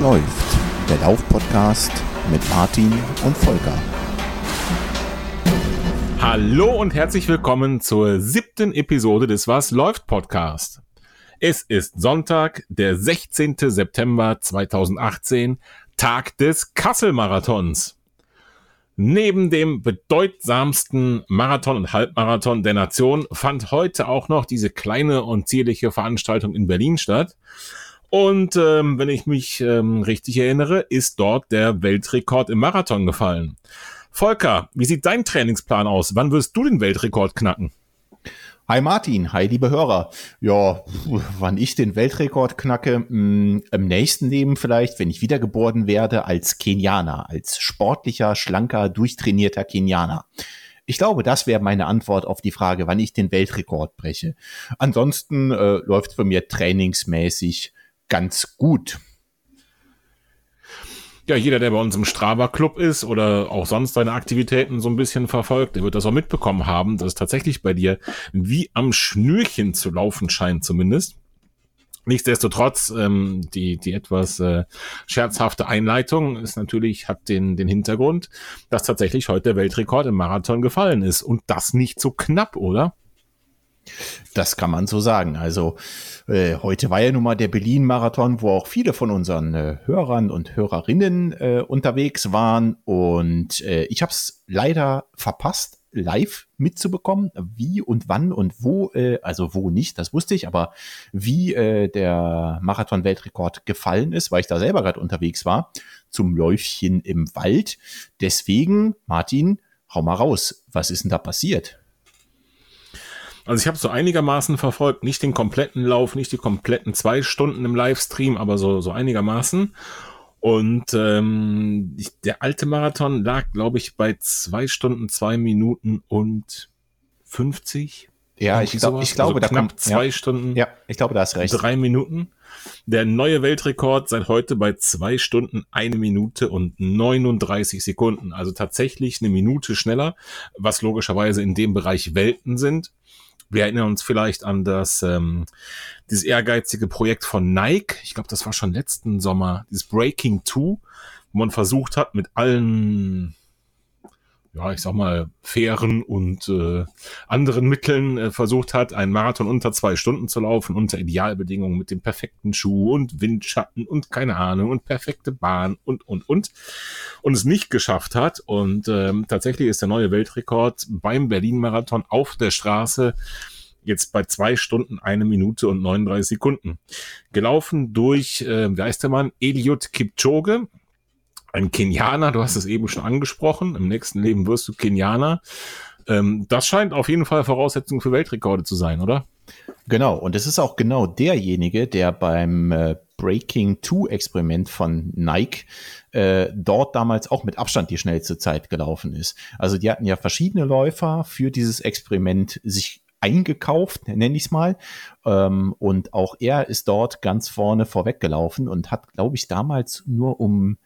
Läuft? Der Lauf-Podcast mit Martin und Volker. Hallo und herzlich willkommen zur siebten Episode des Was läuft Podcast. Es ist Sonntag, der 16. September 2018, Tag des Kassel-Marathons. Neben dem bedeutsamsten Marathon und Halbmarathon der Nation fand heute auch noch diese kleine und zierliche Veranstaltung in Berlin statt. Und ähm, wenn ich mich ähm, richtig erinnere, ist dort der Weltrekord im Marathon gefallen. Volker, wie sieht dein Trainingsplan aus? Wann wirst du den Weltrekord knacken? Hi Martin, hi liebe Hörer. Ja, wann ich den Weltrekord knacke, mh, hm, im nächsten Leben vielleicht, wenn ich wiedergeboren werde als Kenianer, als sportlicher, schlanker, durchtrainierter Kenianer. Ich glaube, das wäre meine Antwort auf die Frage, wann ich den Weltrekord breche. Ansonsten äh, läuft bei mir trainingsmäßig ganz gut ja, jeder, der bei uns im Strava-Club ist oder auch sonst seine Aktivitäten so ein bisschen verfolgt, der wird das auch mitbekommen haben, dass es tatsächlich bei dir wie am Schnürchen zu laufen scheint zumindest. Nichtsdestotrotz, ähm, die, die etwas äh, scherzhafte Einleitung ist natürlich, hat den, den Hintergrund, dass tatsächlich heute der Weltrekord im Marathon gefallen ist. Und das nicht so knapp, oder? Das kann man so sagen. Also äh, heute war ja nun mal der Berlin-Marathon, wo auch viele von unseren äh, Hörern und Hörerinnen äh, unterwegs waren. Und äh, ich habe es leider verpasst, live mitzubekommen, wie und wann und wo, äh, also wo nicht, das wusste ich, aber wie äh, der Marathon-Weltrekord gefallen ist, weil ich da selber gerade unterwegs war, zum Läufchen im Wald. Deswegen, Martin, hau mal raus, was ist denn da passiert? Also ich habe so einigermaßen verfolgt, nicht den kompletten Lauf, nicht die kompletten zwei Stunden im Livestream, aber so, so einigermaßen. Und ähm, ich, der alte Marathon lag, glaube ich, bei zwei Stunden, zwei Minuten und 50. Ja, ich, glaub, ich glaube, also da knapp kommt zwei ja, Stunden. Ja, ich glaube, da ist recht. Drei Minuten. Der neue Weltrekord seit heute bei zwei Stunden, eine Minute und 39 Sekunden. Also tatsächlich eine Minute schneller, was logischerweise in dem Bereich Welten sind. Wir erinnern uns vielleicht an das ähm, dieses ehrgeizige Projekt von Nike. Ich glaube, das war schon letzten Sommer, dieses Breaking 2, wo man versucht hat, mit allen ja, ich sag mal, fairen und äh, anderen Mitteln äh, versucht hat, einen Marathon unter zwei Stunden zu laufen, unter Idealbedingungen mit dem perfekten Schuh und Windschatten und keine Ahnung und perfekte Bahn und, und, und. Und es nicht geschafft hat. Und ähm, tatsächlich ist der neue Weltrekord beim Berlin-Marathon auf der Straße jetzt bei zwei Stunden, eine Minute und 39 Sekunden. Gelaufen durch, äh, wie heißt der Mann? Eliud Kipchoge, ein Kenianer, du hast es eben schon angesprochen, im nächsten Leben wirst du Kenianer. Ähm, das scheint auf jeden Fall Voraussetzung für Weltrekorde zu sein, oder? Genau, und es ist auch genau derjenige, der beim äh, Breaking 2 Experiment von Nike äh, dort damals auch mit Abstand die schnellste Zeit gelaufen ist. Also die hatten ja verschiedene Läufer für dieses Experiment sich eingekauft, nenne ich es mal. Ähm, und auch er ist dort ganz vorne vorweggelaufen und hat, glaube ich, damals nur um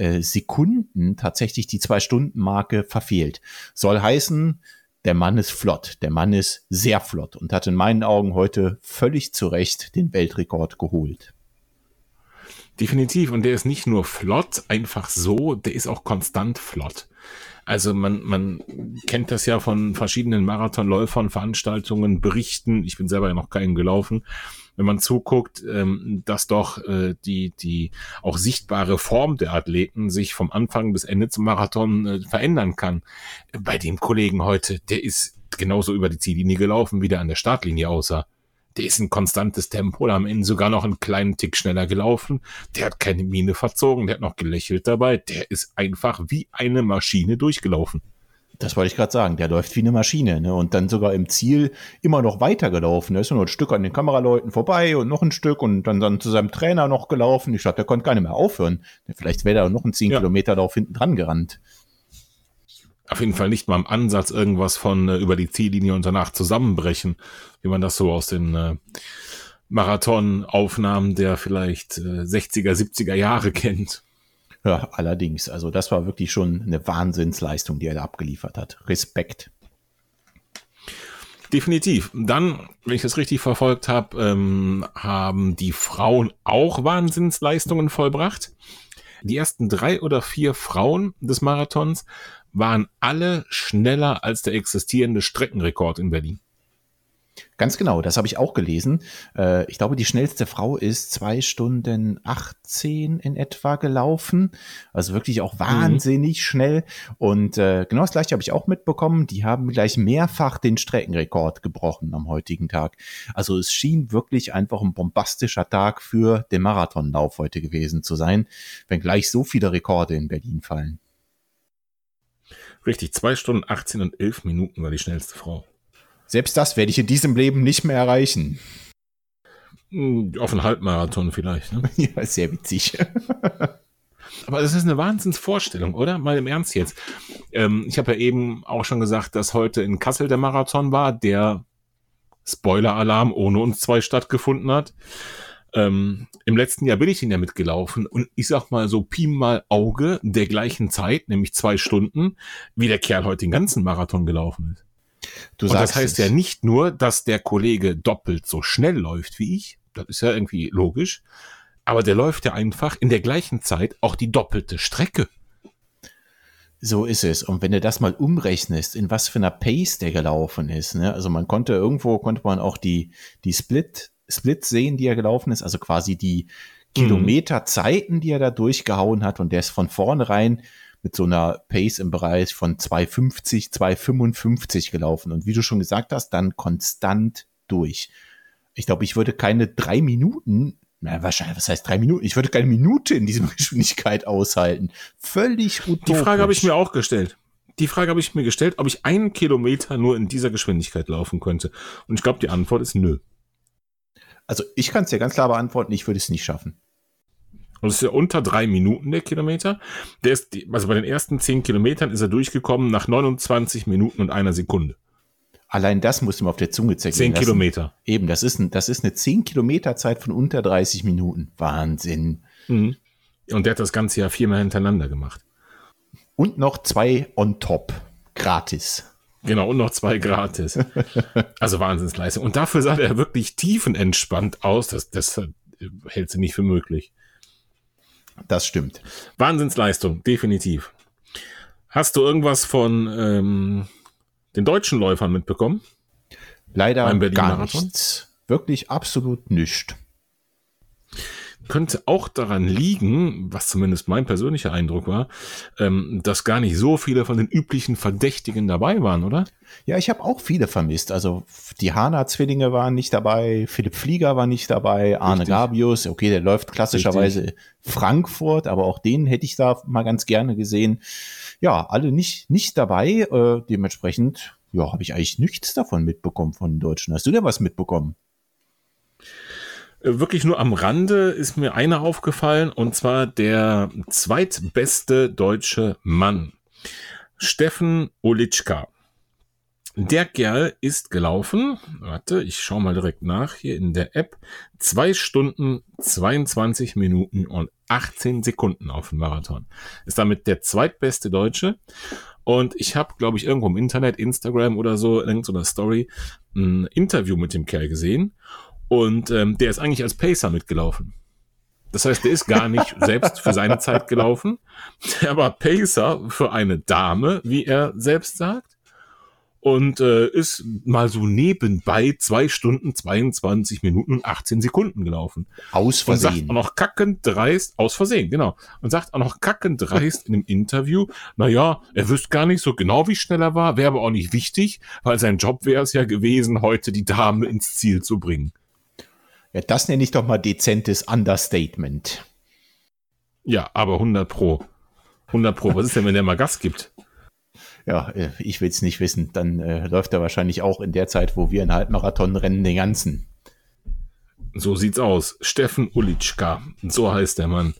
äh, Sekunden tatsächlich die Zwei-Stunden-Marke verfehlt. Soll heißen, der Mann ist flott, der Mann ist sehr flott und hat in meinen Augen heute völlig zu Recht den Weltrekord geholt. Definitiv. Und der ist nicht nur flott, einfach so, der ist auch konstant flott. Also man, man kennt das ja von verschiedenen Marathonläufern, Veranstaltungen, Berichten. Ich bin selber ja noch keinen gelaufen wenn man zuguckt, ähm, dass doch äh, die, die auch sichtbare Form der Athleten sich vom Anfang bis Ende zum Marathon äh, verändern kann. Bei dem Kollegen heute, der ist genauso über die Ziellinie gelaufen, wie der an der Startlinie aussah. Der ist ein konstantes Tempo, am Ende sogar noch einen kleinen Tick schneller gelaufen. Der hat keine Miene verzogen, der hat noch gelächelt dabei. Der ist einfach wie eine Maschine durchgelaufen. Das wollte ich gerade sagen. Der läuft wie eine Maschine. Ne? Und dann sogar im Ziel immer noch weitergelaufen. Er ist nur ein Stück an den Kameraleuten vorbei und noch ein Stück und dann, dann zu seinem Trainer noch gelaufen. Ich glaube, der konnte gar nicht mehr aufhören. Vielleicht wäre er noch ein 10 ja. Kilometer Lauf hinten dran gerannt. Auf jeden Fall nicht mal im Ansatz irgendwas von äh, über die Ziellinie und danach zusammenbrechen, wie man das so aus den äh, Marathonaufnahmen der vielleicht äh, 60er, 70er Jahre kennt. Ja, allerdings. Also das war wirklich schon eine Wahnsinnsleistung, die er da abgeliefert hat. Respekt. Definitiv. Dann, wenn ich das richtig verfolgt habe, ähm, haben die Frauen auch Wahnsinnsleistungen vollbracht. Die ersten drei oder vier Frauen des Marathons waren alle schneller als der existierende Streckenrekord in Berlin. Ganz genau, das habe ich auch gelesen. Äh, ich glaube, die schnellste Frau ist zwei Stunden 18 in etwa gelaufen. Also wirklich auch wahnsinnig mhm. schnell. Und äh, genau das gleiche habe ich auch mitbekommen. Die haben gleich mehrfach den Streckenrekord gebrochen am heutigen Tag. Also es schien wirklich einfach ein bombastischer Tag für den Marathonlauf heute gewesen zu sein, wenn gleich so viele Rekorde in Berlin fallen. Richtig, zwei Stunden 18 und 11 Minuten war die schnellste Frau. Selbst das werde ich in diesem Leben nicht mehr erreichen. Hm, auf einen Halbmarathon vielleicht. Ne? ja, sehr witzig. Aber das ist eine Wahnsinnsvorstellung, oder? Mal im Ernst jetzt. Ähm, ich habe ja eben auch schon gesagt, dass heute in Kassel der Marathon war, der Spoiler-Alarm ohne uns zwei stattgefunden hat. Ähm, Im letzten Jahr bin ich ihn ja mitgelaufen und ich sag mal so Pi mal Auge der gleichen Zeit, nämlich zwei Stunden, wie der Kerl heute den ganzen Marathon gelaufen ist. Du und das heißt es. ja nicht nur, dass der Kollege doppelt so schnell läuft wie ich. Das ist ja irgendwie logisch. Aber der läuft ja einfach in der gleichen Zeit auch die doppelte Strecke. So ist es. Und wenn du das mal umrechnest, in was für einer Pace der gelaufen ist, ne? also man konnte irgendwo, konnte man auch die, die Split, Split sehen, die er gelaufen ist, also quasi die. Kilometerzeiten, die er da durchgehauen hat und der ist von vornherein mit so einer Pace im Bereich von 250, 255 gelaufen. Und wie du schon gesagt hast, dann konstant durch. Ich glaube, ich würde keine drei Minuten, na, wahrscheinlich, was heißt drei Minuten? Ich würde keine Minute in dieser Geschwindigkeit aushalten. Völlig utopisch. Die Frage habe ich mir auch gestellt. Die Frage habe ich mir gestellt, ob ich einen Kilometer nur in dieser Geschwindigkeit laufen könnte. Und ich glaube, die Antwort ist nö. Also ich kann es dir ganz klar beantworten, ich würde es nicht schaffen. Und es ist ja unter drei Minuten der Kilometer. Der ist, also bei den ersten zehn Kilometern ist er durchgekommen nach 29 Minuten und einer Sekunde. Allein das musst du mal auf der Zunge zergehen Zehn Kilometer. Eben, das ist, ein, das ist eine zehn Kilometer Zeit von unter 30 Minuten. Wahnsinn. Mhm. Und der hat das ganze Jahr viermal hintereinander gemacht. Und noch zwei on top. Gratis. Genau, und noch zwei gratis. also Wahnsinnsleistung. Und dafür sah er wirklich tiefenentspannt aus. Das, das hält sie nicht für möglich. Das stimmt. Wahnsinnsleistung, definitiv. Hast du irgendwas von ähm, den deutschen Läufern mitbekommen? Leider gar nichts. Wirklich absolut nichts könnte auch daran liegen, was zumindest mein persönlicher Eindruck war, ähm, dass gar nicht so viele von den üblichen Verdächtigen dabei waren, oder? Ja, ich habe auch viele vermisst. Also die Hana-Zwillinge waren nicht dabei, Philipp Flieger war nicht dabei, Arne Richtig. Gabius, okay, der läuft klassischerweise Richtig. Frankfurt, aber auch den hätte ich da mal ganz gerne gesehen. Ja, alle nicht, nicht dabei. Äh, dementsprechend, ja, habe ich eigentlich nichts davon mitbekommen von den Deutschen. Hast du denn was mitbekommen? Äh, wirklich nur am Rande ist mir einer aufgefallen, und zwar der zweitbeste deutsche Mann, Steffen Olitschka. Der Kerl ist gelaufen, warte, ich schaue mal direkt nach hier in der App, zwei Stunden, 22 Minuten und 18 Sekunden auf dem Marathon. Ist damit der zweitbeste Deutsche. Und ich habe, glaube ich, irgendwo im Internet, Instagram oder so, irgendeiner Story, ein Interview mit dem Kerl gesehen. Und ähm, der ist eigentlich als Pacer mitgelaufen. Das heißt, der ist gar nicht selbst für seine Zeit gelaufen. Der war Pacer für eine Dame, wie er selbst sagt. Und äh, ist mal so nebenbei zwei Stunden, 22 Minuten und 18 Sekunden gelaufen. Aus Versehen. Und sagt auch noch kackend dreist, aus Versehen, genau. Und sagt auch noch kackend dreist in dem Interview, na ja, er wüsste gar nicht so genau, wie schnell er war, wäre aber auch nicht wichtig, weil sein Job wäre es ja gewesen, heute die Dame ins Ziel zu bringen. Ja, das nenne ich doch mal dezentes Understatement. Ja, aber 100 Pro. 100 Pro. Was ist denn, wenn der mal Gas gibt? Ja, äh, ich will es nicht wissen. Dann äh, läuft er wahrscheinlich auch in der Zeit, wo wir einen Halbmarathon rennen, den ganzen. So sieht's aus. Steffen Ulitschka. So heißt der Mann.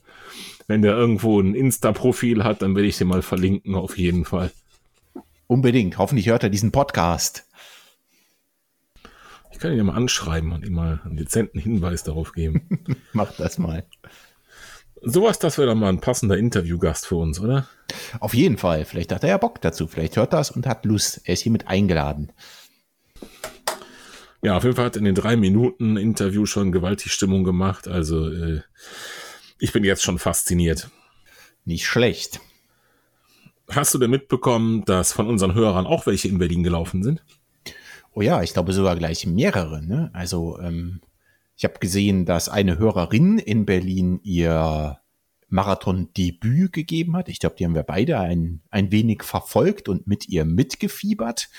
Wenn der irgendwo ein Insta-Profil hat, dann will ich den mal verlinken, auf jeden Fall. Unbedingt. Hoffentlich hört er diesen Podcast kann ihn ja mal anschreiben und ihm mal einen dezenten Hinweis darauf geben. Mach das mal. Sowas, das wäre dann mal ein passender Interviewgast für uns, oder? Auf jeden Fall. Vielleicht hat er ja Bock dazu. Vielleicht hört er es und hat Lust. Er ist hiermit eingeladen. Ja, auf jeden Fall hat in den drei Minuten Interview schon gewaltig Stimmung gemacht. Also äh, ich bin jetzt schon fasziniert. Nicht schlecht. Hast du denn mitbekommen, dass von unseren Hörern auch welche in Berlin gelaufen sind? Oh ja, ich glaube sogar gleich mehrere. Ne? Also ähm, ich habe gesehen, dass eine Hörerin in Berlin ihr Marathon-Debüt gegeben hat. Ich glaube, die haben wir beide ein, ein wenig verfolgt und mit ihr mitgefiebert.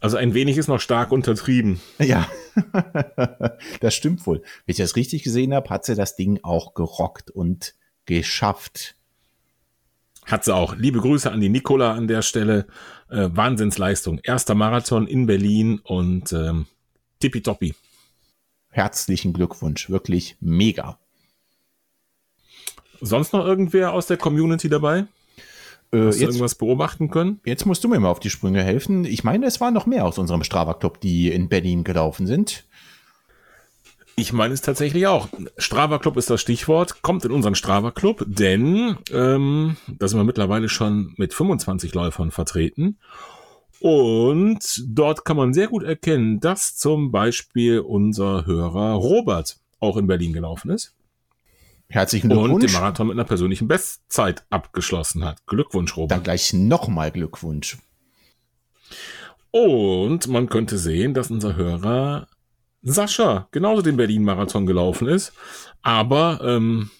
Also ein wenig ist noch stark untertrieben. Ja, das stimmt wohl. Wenn ich das richtig gesehen habe, hat sie das Ding auch gerockt und geschafft. Hat sie auch. Liebe Grüße an die Nicola an der Stelle. Äh, Wahnsinnsleistung. Erster Marathon in Berlin und ähm, tippitoppi. Herzlichen Glückwunsch. Wirklich mega. Sonst noch irgendwer aus der Community dabei? Äh, Hast jetzt, irgendwas beobachten können? jetzt musst du mir mal auf die Sprünge helfen. Ich meine, es waren noch mehr aus unserem Strava-Club, die in Berlin gelaufen sind. Ich meine es tatsächlich auch. Strava Club ist das Stichwort, kommt in unseren Strava Club, denn ähm, da sind wir mittlerweile schon mit 25 Läufern vertreten. Und dort kann man sehr gut erkennen, dass zum Beispiel unser Hörer Robert auch in Berlin gelaufen ist Herzlichen und den Glückwunsch. Marathon mit einer persönlichen Bestzeit abgeschlossen hat. Glückwunsch, Robert. Dann gleich nochmal Glückwunsch. Und man könnte sehen, dass unser Hörer Sascha genauso den Berlin-Marathon gelaufen ist, aber ähm,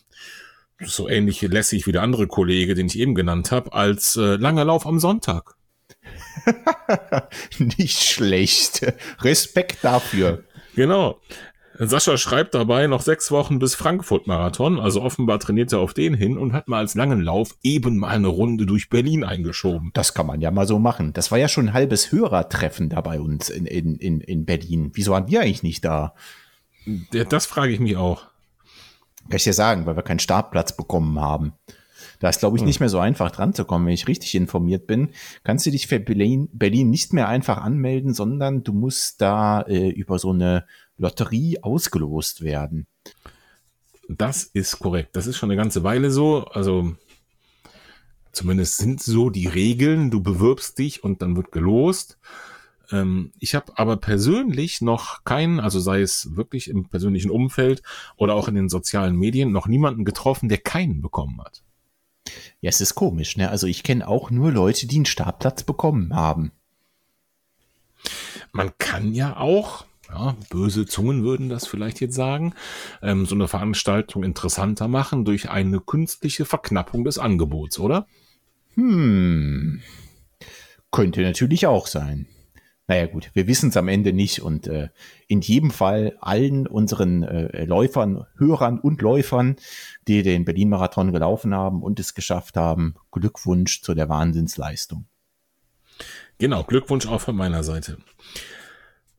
so ähnlich lässig wie der andere Kollege, den ich eben genannt habe, als äh, langer Lauf am Sonntag. Nicht schlecht. Respekt dafür. Genau. Sascha schreibt dabei noch sechs Wochen bis Frankfurt-Marathon, also offenbar trainiert er auf den hin und hat mal als langen Lauf eben mal eine Runde durch Berlin eingeschoben. Das kann man ja mal so machen. Das war ja schon ein halbes Hörertreffen da bei uns in, in, in, in Berlin. Wieso waren wir eigentlich nicht da? Das frage ich mich auch. Kann ich dir sagen, weil wir keinen Startplatz bekommen haben. Da ist, glaube ich, nicht mehr so einfach dran zu kommen, wenn ich richtig informiert bin. Kannst du dich für Berlin, Berlin nicht mehr einfach anmelden, sondern du musst da äh, über so eine Lotterie ausgelost werden. Das ist korrekt. Das ist schon eine ganze Weile so. Also zumindest sind so die Regeln. Du bewirbst dich und dann wird gelost. Ähm, ich habe aber persönlich noch keinen, also sei es wirklich im persönlichen Umfeld oder auch in den sozialen Medien, noch niemanden getroffen, der keinen bekommen hat. Ja, es ist komisch, ne? Also ich kenne auch nur Leute, die einen Startplatz bekommen haben. Man kann ja auch, ja, böse Zungen würden das vielleicht jetzt sagen, ähm, so eine Veranstaltung interessanter machen durch eine künstliche Verknappung des Angebots, oder? Hm. Könnte natürlich auch sein. Naja gut, wir wissen es am Ende nicht und äh, in jedem Fall allen unseren äh, Läufern, Hörern und Läufern, die den Berlin-Marathon gelaufen haben und es geschafft haben, Glückwunsch zu der Wahnsinnsleistung. Genau, Glückwunsch auch von meiner Seite.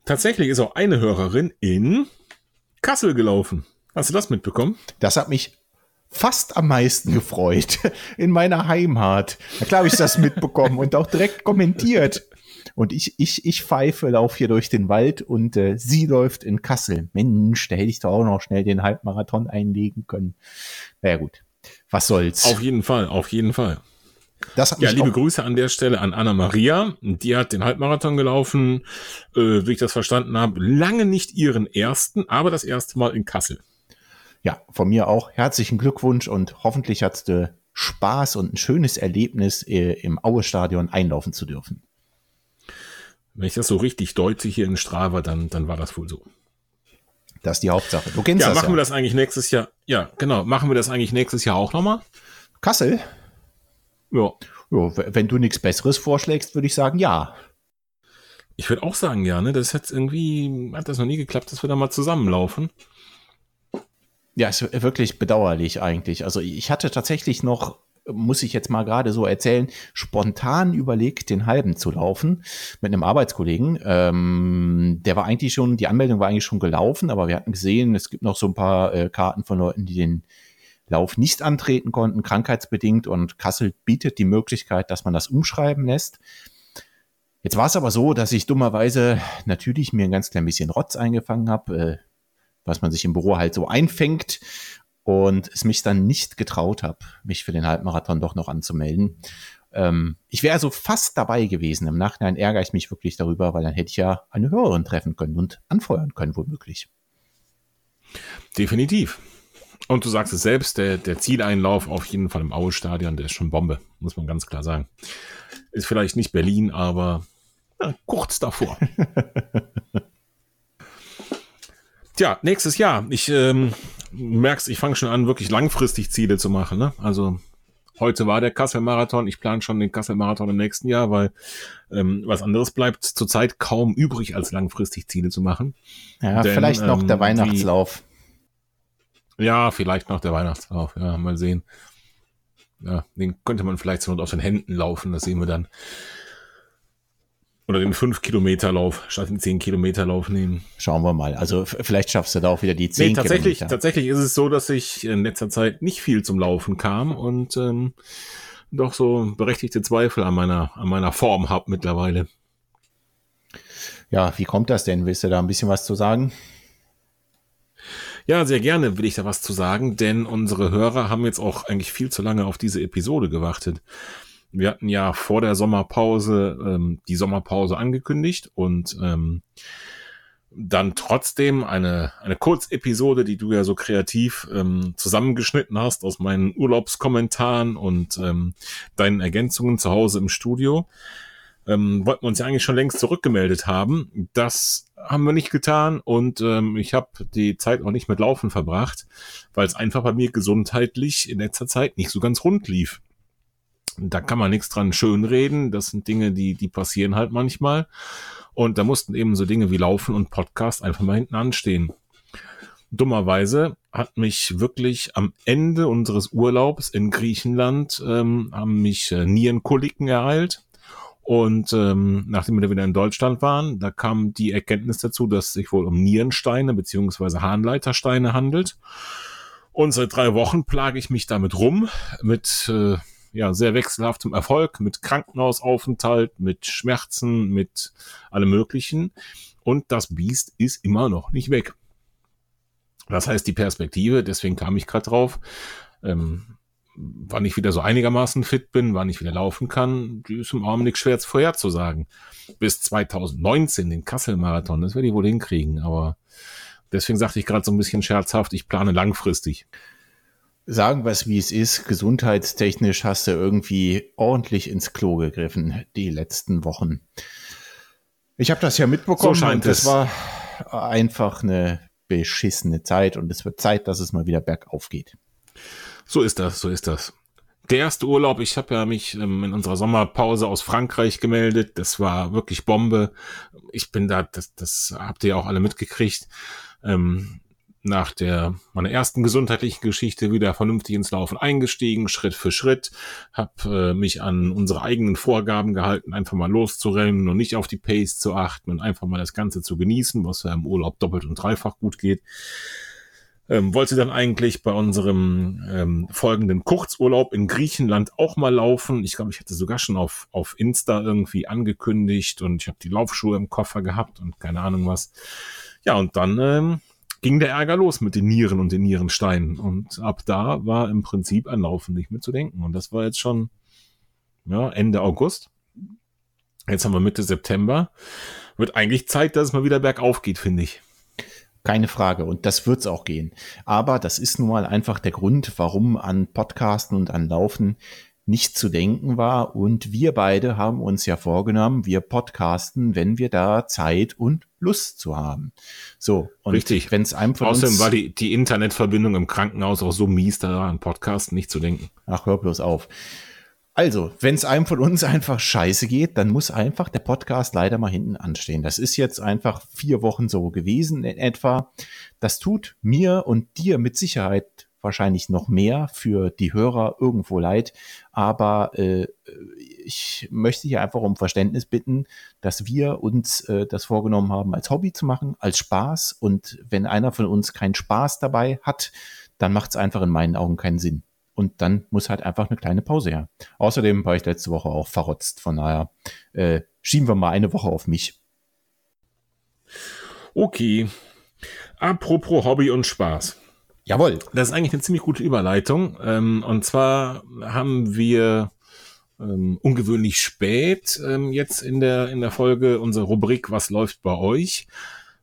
Tatsächlich ist auch eine Hörerin in Kassel gelaufen. Hast du das mitbekommen? Das hat mich fast am meisten gefreut in meiner Heimat. Na klar habe ich das mitbekommen und auch direkt kommentiert. Und ich, ich, ich pfeife, laufe hier durch den Wald und äh, sie läuft in Kassel. Mensch, da hätte ich doch auch noch schnell den Halbmarathon einlegen können. Naja gut, was soll's. Auf jeden Fall, auf jeden Fall. Ja, liebe Grüße an der Stelle an Anna Maria. Die hat den Halbmarathon gelaufen, äh, wie ich das verstanden habe, lange nicht ihren ersten, aber das erste Mal in Kassel. ja, von mir auch herzlichen Glückwunsch und hoffentlich hattest du Spaß und ein schönes Erlebnis äh, im Aue-Stadion einlaufen zu dürfen. Wenn ich das so richtig deute hier in Strava, dann, dann war das wohl so. Das ist die Hauptsache. Du kennst Ja, das machen wir ja. das eigentlich nächstes Jahr? Ja, genau. Machen wir das eigentlich nächstes Jahr auch nochmal? Kassel? Ja. Ja, wenn du nichts Besseres vorschlägst, würde ich sagen, ja. Ich würde auch sagen, ja, ne? Das hat irgendwie, hat das noch nie geklappt, dass wir da mal zusammenlaufen. Ja, ist wirklich bedauerlich eigentlich. Also ich hatte tatsächlich noch, muss ich jetzt mal gerade so erzählen, spontan überlegt, den halben zu laufen mit einem Arbeitskollegen. Ähm, der war eigentlich schon, die Anmeldung war eigentlich schon gelaufen, aber wir hatten gesehen, es gibt noch so ein paar äh, Karten von Leuten, die den Lauf nicht antreten konnten, krankheitsbedingt. Und Kassel bietet die Möglichkeit, dass man das umschreiben lässt. Jetzt war es aber so, dass ich dummerweise natürlich mir ein ganz klein bisschen Rotz eingefangen habe, äh, was man sich im Büro halt so einfängt und es mich dann nicht getraut habe, mich für den Halbmarathon doch noch anzumelden. ähm, ich wäre also fast dabei gewesen. Im Nachhinein ärgere ich mich wirklich darüber, weil dann hätte ich ja eine Hörerin treffen können und anfeuern können, womöglich. Definitiv. Und du sagst es selbst, der, der Zieleinlauf auf jeden Fall im Aue-Stadion, der ist schon Bombe, muss man ganz klar sagen. Ist vielleicht nicht Berlin, aber na, kurz davor. Tja, nächstes Jahr. Ich ähm, merkst, ich fange schon an, wirklich langfristig Ziele zu machen. Ne? Also heute war der Kassel-Marathon. Ich plane schon den Kassel-Marathon im nächsten Jahr, weil ähm, was anderes bleibt zurzeit kaum übrig, als langfristig Ziele zu machen. Ja, Denn, vielleicht noch ähm, der Weihnachtslauf. Die, ja, vielleicht noch der Weihnachtslauf. Ja, mal sehen. Ja, den könnte man vielleicht so auf den Händen laufen. Das sehen wir dann. Oder den 5-Kilometer-Lauf statt den 10-Kilometer-Lauf nehmen. Schauen wir mal. Also vielleicht schaffst du da auch wieder die 10 nee, tatsächlich, Kilometer. Tatsächlich ist es so, dass ich in letzter Zeit nicht viel zum Laufen kam und ähm, doch so berechtigte Zweifel an meiner, an meiner Form habe mittlerweile. Ja, wie kommt das denn? Willst du da ein bisschen was zu sagen? Ja, sehr gerne will ich da was zu sagen, denn unsere Hörer haben jetzt auch eigentlich viel zu lange auf diese Episode gewartet. Wir hatten ja vor der Sommerpause ähm, die Sommerpause angekündigt und ähm, dann trotzdem eine, eine Kurzepisode, die du ja so kreativ ähm, zusammengeschnitten hast aus meinen Urlaubskommentaren und ähm, deinen Ergänzungen zu Hause im Studio. Ähm, wollten wir uns ja eigentlich schon längst zurückgemeldet haben. Das haben wir nicht getan und ähm, ich habe die Zeit auch nicht mit Laufen verbracht, weil es einfach bei mir gesundheitlich in letzter Zeit nicht so ganz rund lief da kann man nichts dran schönreden. Das sind Dinge, die, die passieren halt manchmal. Und da mussten eben so Dinge wie Laufen und Podcast einfach mal hinten anstehen. Dummerweise hat mich wirklich am Ende unseres Urlaubs in Griechenland ähm, haben mich äh, Nierenkoliken ereilt. Und ähm, nachdem wir wieder in Deutschland waren, da kam die Erkenntnis dazu, dass es sich wohl um Nierensteine beziehungsweise Harnleitersteine handelt. Und seit drei Wochen plage ich mich damit rum mit äh, ja, sehr wechselhaftem Erfolg, mit Krankenhausaufenthalt, mit Schmerzen, mit allem Möglichen. Und das Biest ist immer noch nicht weg. Das heißt, die Perspektive, deswegen kam ich gerade drauf, ähm, wann ich wieder so einigermaßen fit bin, wann ich wieder laufen kann, die ist im Augenblick schwer vorherzusagen. Bis 2019, den Kassel-Marathon, das werde ich wohl hinkriegen, aber deswegen sagte ich gerade so ein bisschen scherzhaft, ich plane langfristig sagen wir es wie es ist, gesundheitstechnisch hast du irgendwie ordentlich ins Klo gegriffen die letzten Wochen. Ich habe das ja mitbekommen so und das war einfach eine beschissene Zeit und es wird Zeit, dass es mal wieder bergauf geht. So ist das, so ist das. Der erste Urlaub, ich habe ja mich ähm, in unserer Sommerpause aus Frankreich gemeldet. Das war wirklich Bombe. Ich bin da, das, das habt ihr ja auch alle mitgekriegt. Ähm, nach der meiner ersten gesundheitlichen Geschichte wieder vernünftig ins Laufen eingestiegen, Schritt für Schritt, habe äh, mich an unsere eigenen Vorgaben gehalten, einfach mal loszurennen und nicht auf die Pace zu achten und einfach mal das Ganze zu genießen, was ja im Urlaub doppelt und dreifach gut geht. Ähm, wollte dann eigentlich bei unserem ähm, folgenden Kurzurlaub in Griechenland auch mal laufen. Ich glaube, ich hatte sogar schon auf, auf Insta irgendwie angekündigt und ich habe die Laufschuhe im Koffer gehabt und keine Ahnung was. Ja, und dann ähm, ging der Ärger los mit den Nieren und den Nierensteinen. Und ab da war im Prinzip ein Laufen nicht mehr zu denken. Und das war jetzt schon ja, Ende August. Jetzt haben wir Mitte September. Wird eigentlich Zeit, dass es mal wieder bergauf geht, finde ich. Keine Frage. Und das wird's auch gehen. Aber das ist nun mal einfach der Grund, warum an Podcasten und an Laufen nicht zu denken war. Und wir beide haben uns ja vorgenommen, wir podcasten, wenn wir da Zeit und Lust zu haben. So, und Richtig. wenn es einem von Außerdem uns war die, die Internetverbindung im Krankenhaus auch so mies, da an Podcast nicht zu denken. Ach, hör bloß auf. Also, wenn es einem von uns einfach scheiße geht, dann muss einfach der Podcast leider mal hinten anstehen. Das ist jetzt einfach vier Wochen so gewesen in etwa. Das tut mir und dir mit Sicherheit wahrscheinlich noch mehr für die Hörer irgendwo leid. Aber äh, ich möchte hier einfach um Verständnis bitten, dass wir uns äh, das vorgenommen haben, als Hobby zu machen, als Spaß. Und wenn einer von uns keinen Spaß dabei hat, dann macht es einfach in meinen Augen keinen Sinn. Und dann muss halt einfach eine kleine Pause her. Außerdem war ich letzte Woche auch verrotzt. Von daher äh, schieben wir mal eine Woche auf mich. Okay. Apropos Hobby und Spaß. Jawohl. Das ist eigentlich eine ziemlich gute Überleitung. Ähm, und zwar haben wir ähm, ungewöhnlich spät ähm, jetzt in der, in der Folge unsere Rubrik Was läuft bei euch?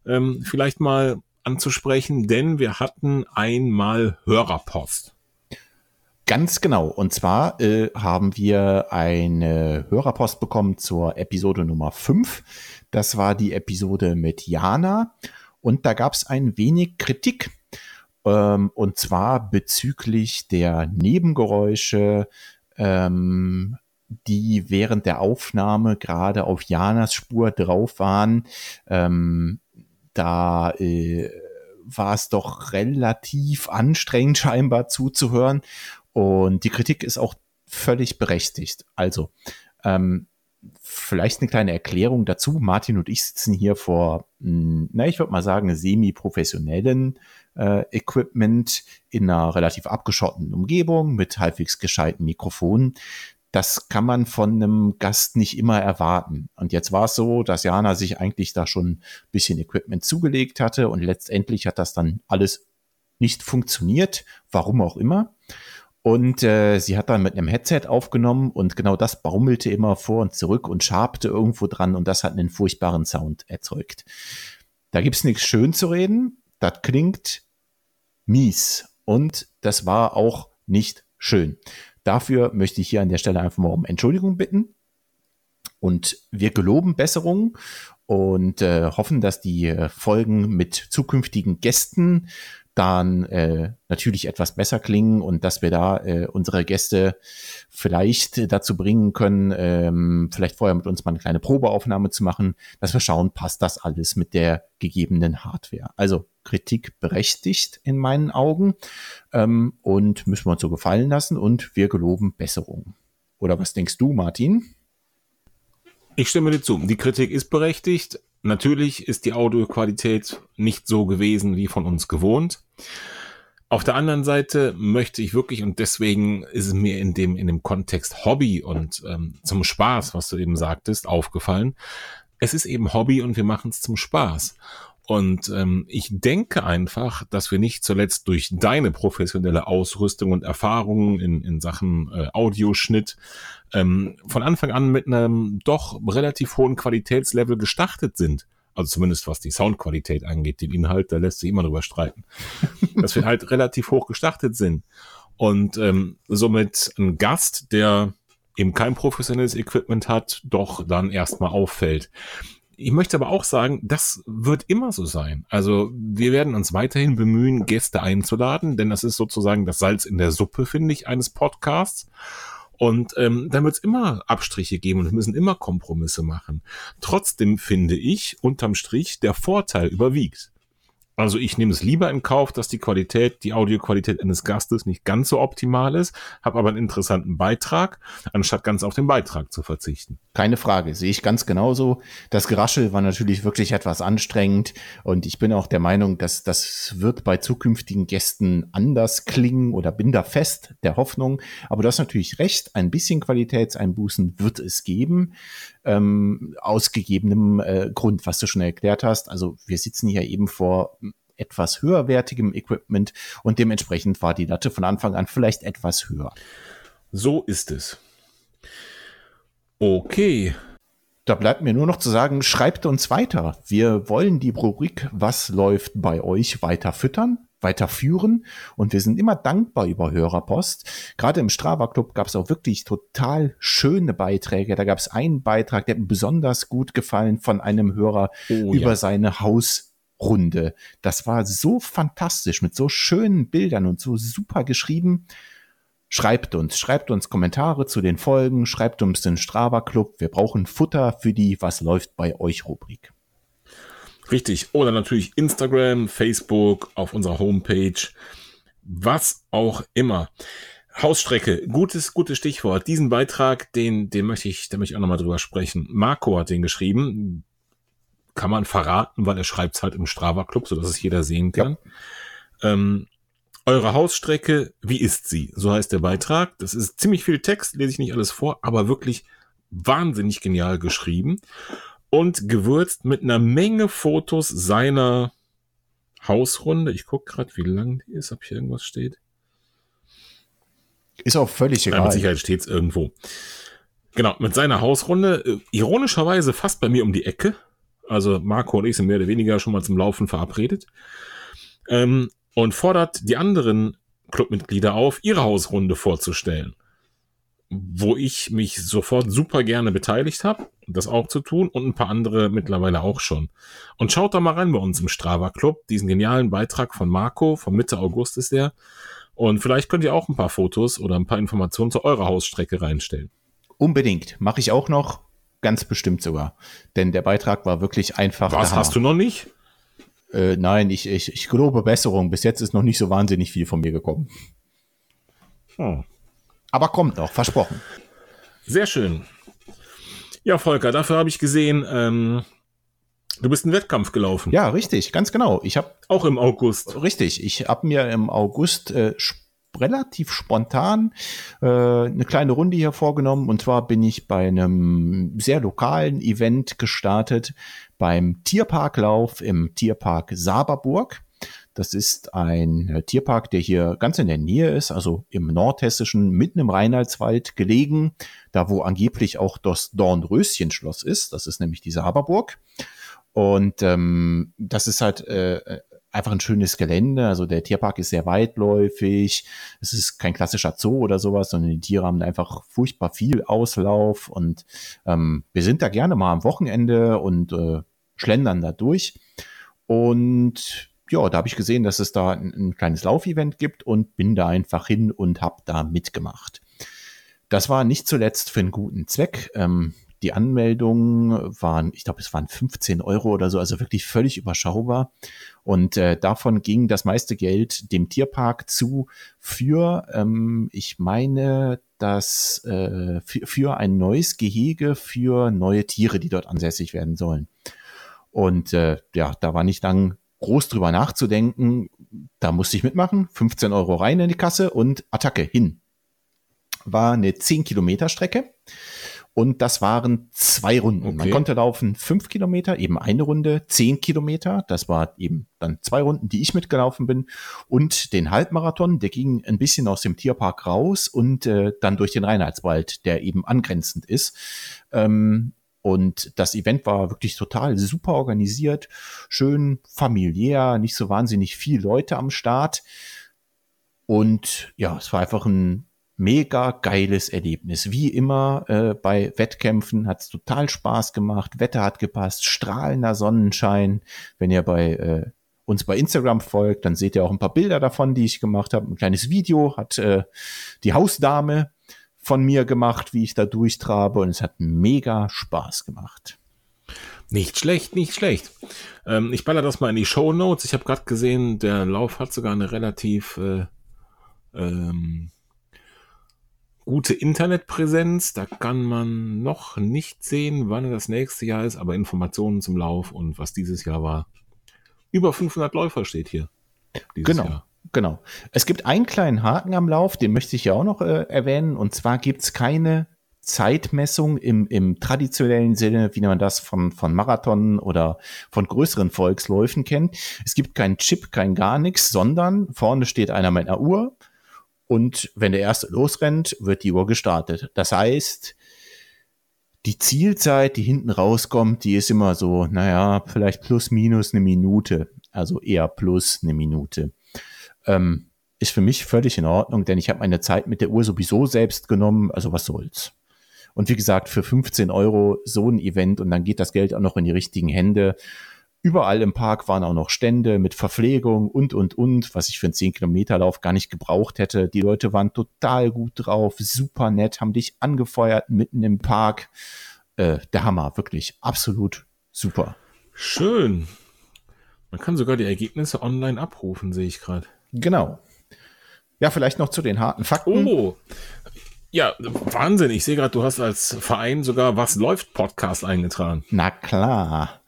Ähm, vielleicht mal anzusprechen, denn wir hatten einmal Hörerpost. Ganz genau. Und zwar äh, haben wir eine Hörerpost bekommen zur Episode Nummer 5. Das war die Episode mit Jana. Und da gab es ein wenig Kritik. Ähm, und zwar bezüglich der Nebengeräusche, ähm, die während der Aufnahme gerade auf Janas Spur drauf waren. Ähm, da äh, war es doch relativ anstrengend scheinbar zuzuhören. Und die Kritik ist auch völlig berechtigt. Also, ähm, vielleicht eine kleine Erklärung dazu. Martin und ich sitzen hier vor, hm, na, ich würde mal sagen, semi-professionellen äh, Equipment in einer relativ abgeschotteten Umgebung mit halbwegs gescheiten Mikrofonen. Das kann man von einem Gast nicht immer erwarten. Und jetzt war es so, dass Jana sich eigentlich da schon ein bisschen Equipment zugelegt hatte und letztendlich hat das dann alles nicht funktioniert, warum auch immer. Und äh, sie hat dann mit einem Headset aufgenommen und genau das baumelte immer vor und zurück und schabte irgendwo dran und das hat einen furchtbaren Sound erzeugt. Da gibt's nichts schön zu reden. Das klingt mies und das war auch nicht schön. Dafür möchte ich hier an der Stelle einfach mal um Entschuldigung bitten. Und wir geloben Besserung und äh, hoffen, dass die äh, Folgen mit zukünftigen Gästen dann äh, natürlich etwas besser klingen und dass wir da äh, unsere Gäste vielleicht dazu bringen können, ähm, vielleicht vorher mit uns mal eine kleine Probeaufnahme zu machen, dass wir schauen, passt das alles mit der gegebenen Hardware. Also Kritik berechtigt in meinen Augen ähm, und müssen wir uns so gefallen lassen und wir geloben Besserung. Oder was denkst du, Martin? Ich stimme dir zu. Die Kritik ist berechtigt. Natürlich ist die Audioqualität nicht so gewesen wie von uns gewohnt. Auf der anderen Seite möchte ich wirklich, und deswegen ist es mir in dem, in dem Kontext Hobby und ähm, zum Spaß, was du eben sagtest, aufgefallen. Es ist eben Hobby und wir machen es zum Spaß. Und ähm, ich denke einfach, dass wir nicht zuletzt durch deine professionelle Ausrüstung und Erfahrungen in, in Sachen äh, Audioschnitt ähm, von Anfang an mit einem doch relativ hohen Qualitätslevel gestartet sind. Also zumindest was die Soundqualität angeht, den Inhalt, da lässt sich immer drüber streiten. dass wir halt relativ hoch gestartet sind. Und ähm, somit ein Gast, der eben kein professionelles Equipment hat, doch dann erstmal auffällt. Ich möchte aber auch sagen, das wird immer so sein. Also wir werden uns weiterhin bemühen, Gäste einzuladen, denn das ist sozusagen das Salz in der Suppe, finde ich, eines Podcasts. Und ähm, dann wird es immer Abstriche geben und wir müssen immer Kompromisse machen. Trotzdem finde ich, unterm Strich, der Vorteil überwiegt. Also ich nehme es lieber in Kauf, dass die Qualität, die Audioqualität eines Gastes nicht ganz so optimal ist, habe aber einen interessanten Beitrag, anstatt ganz auf den Beitrag zu verzichten. Keine Frage, sehe ich ganz genauso. Das Geraschel war natürlich wirklich etwas anstrengend und ich bin auch der Meinung, dass das wird bei zukünftigen Gästen anders klingen oder bin da fest der Hoffnung. Aber du hast natürlich recht, ein bisschen Qualitätseinbußen wird es geben, ähm, aus gegebenem äh, Grund, was du schon erklärt hast. Also wir sitzen hier eben vor etwas höherwertigem Equipment und dementsprechend war die Latte von Anfang an vielleicht etwas höher. So ist es. Okay. Da bleibt mir nur noch zu sagen, schreibt uns weiter. Wir wollen die Rubrik Was läuft bei euch weiter füttern, weiter führen und wir sind immer dankbar über Hörerpost. Gerade im Strava Club gab es auch wirklich total schöne Beiträge. Da gab es einen Beitrag, der besonders gut gefallen von einem Hörer oh, über ja. seine Hausrunde. Das war so fantastisch mit so schönen Bildern und so super geschrieben. Schreibt uns, schreibt uns Kommentare zu den Folgen, schreibt uns den Strava Club. Wir brauchen Futter für die Was läuft bei euch Rubrik. Richtig. Oder natürlich Instagram, Facebook, auf unserer Homepage, was auch immer. Hausstrecke, gutes, gutes Stichwort. Diesen Beitrag, den, den möchte ich, da möchte ich auch nochmal drüber sprechen. Marco hat den geschrieben. Kann man verraten, weil er schreibt es halt im Strava Club, sodass es jeder sehen kann. Ja. Ähm, eure Hausstrecke, wie ist sie? So heißt der Beitrag. Das ist ziemlich viel Text, lese ich nicht alles vor, aber wirklich wahnsinnig genial geschrieben und gewürzt mit einer Menge Fotos seiner Hausrunde. Ich gucke gerade, wie lang die ist, ob hier irgendwas steht. Ist auch völlig egal. Ja, mit Sicherheit steht es irgendwo. Genau, mit seiner Hausrunde, äh, ironischerweise fast bei mir um die Ecke. Also Marco und ich sind mehr oder weniger schon mal zum Laufen verabredet. Ähm, und fordert die anderen Clubmitglieder auf, ihre Hausrunde vorzustellen. Wo ich mich sofort super gerne beteiligt habe, das auch zu tun und ein paar andere mittlerweile auch schon. Und schaut da mal rein bei uns im Strava Club, diesen genialen Beitrag von Marco, von Mitte August ist der. Und vielleicht könnt ihr auch ein paar Fotos oder ein paar Informationen zu eurer Hausstrecke reinstellen. Unbedingt. Mache ich auch noch. Ganz bestimmt sogar. Denn der Beitrag war wirklich einfach. Was hast du noch nicht? Äh, nein, ich, ich, ich gelobe Besserung. Bis jetzt ist noch nicht so wahnsinnig viel von mir gekommen. Hm. Aber kommt noch, versprochen. Sehr schön. Ja, Volker, dafür habe ich gesehen, ähm, du bist einen Wettkampf gelaufen. Ja, richtig, ganz genau. Ich habe auch im August. Richtig, ich habe mir im August äh, relativ spontan äh, eine kleine Runde hier vorgenommen. Und zwar bin ich bei einem sehr lokalen Event gestartet beim Tierparklauf im Tierpark Saberburg. Das ist ein äh, Tierpark, der hier ganz in der Nähe ist, also im nordhessischen, mitten im Rheinhaldswald gelegen, da wo angeblich auch das Dornröschenschloss ist. Das ist nämlich die Saberburg. Und ähm, das ist halt äh, einfach ein schönes Gelände. Also der Tierpark ist sehr weitläufig. Es ist kein klassischer Zoo oder sowas, sondern die Tiere haben einfach furchtbar viel Auslauf und ähm, wir sind da gerne mal am Wochenende und äh, schlendern da durch. Und ja, da habe ich gesehen, dass es da ein, ein kleines Laufevent gibt und bin da einfach hin und habe da mitgemacht. Das war nicht zuletzt für einen guten Zweck. Ähm, die Anmeldungen waren, ich glaube, es waren 15 Euro oder so, also wirklich völlig überschaubar. Und äh, davon ging das meiste Geld dem Tierpark zu für, ähm, ich meine, das äh, für, für ein neues Gehege für neue Tiere, die dort ansässig werden sollen. Und äh, ja, da war nicht lang groß drüber nachzudenken. Da musste ich mitmachen. 15 Euro rein in die Kasse und Attacke hin. War eine 10 Kilometer Strecke. Und das waren zwei Runden. Okay. Man konnte laufen fünf Kilometer, eben eine Runde, zehn Kilometer. Das war eben dann zwei Runden, die ich mitgelaufen bin. Und den Halbmarathon, der ging ein bisschen aus dem Tierpark raus und äh, dann durch den Reinheitswald, der eben angrenzend ist. Ähm, und das Event war wirklich total super organisiert, schön familiär, nicht so wahnsinnig viel Leute am Start. Und ja, es war einfach ein mega geiles Erlebnis. Wie immer äh, bei Wettkämpfen hat es total Spaß gemacht. Wetter hat gepasst, strahlender Sonnenschein. Wenn ihr bei äh, uns bei Instagram folgt, dann seht ihr auch ein paar Bilder davon, die ich gemacht habe. Ein kleines Video hat äh, die Hausdame von mir gemacht, wie ich da durchtrabe und es hat mega Spaß gemacht. Nicht schlecht, nicht schlecht. Ähm, ich baller das mal in die Show Notes. Ich habe gerade gesehen, der Lauf hat sogar eine relativ äh, ähm, gute Internetpräsenz. Da kann man noch nicht sehen, wann das nächste Jahr ist, aber Informationen zum Lauf und was dieses Jahr war. Über 500 Läufer steht hier. Genau. Jahr. Genau. Es gibt einen kleinen Haken am Lauf, den möchte ich ja auch noch äh, erwähnen. Und zwar gibt es keine Zeitmessung im, im traditionellen Sinne, wie man das von, von Marathon oder von größeren Volksläufen kennt. Es gibt keinen Chip, kein gar nichts, sondern vorne steht einer mit einer Uhr und wenn der erste losrennt, wird die Uhr gestartet. Das heißt, die Zielzeit, die hinten rauskommt, die ist immer so, naja, vielleicht plus minus eine Minute. Also eher plus eine Minute. Ähm, ist für mich völlig in Ordnung, denn ich habe meine Zeit mit der Uhr sowieso selbst genommen, also was soll's. Und wie gesagt, für 15 Euro so ein Event und dann geht das Geld auch noch in die richtigen Hände. Überall im Park waren auch noch Stände mit Verpflegung und, und, und, was ich für einen 10-Kilometer-Lauf gar nicht gebraucht hätte. Die Leute waren total gut drauf, super nett, haben dich angefeuert mitten im Park. Äh, der Hammer, wirklich, absolut super. Schön. Man kann sogar die Ergebnisse online abrufen, sehe ich gerade. Genau. Ja, vielleicht noch zu den harten Fakten. Oh, ja, Wahnsinn. Ich sehe gerade, du hast als Verein sogar Was läuft Podcast eingetragen. Na klar.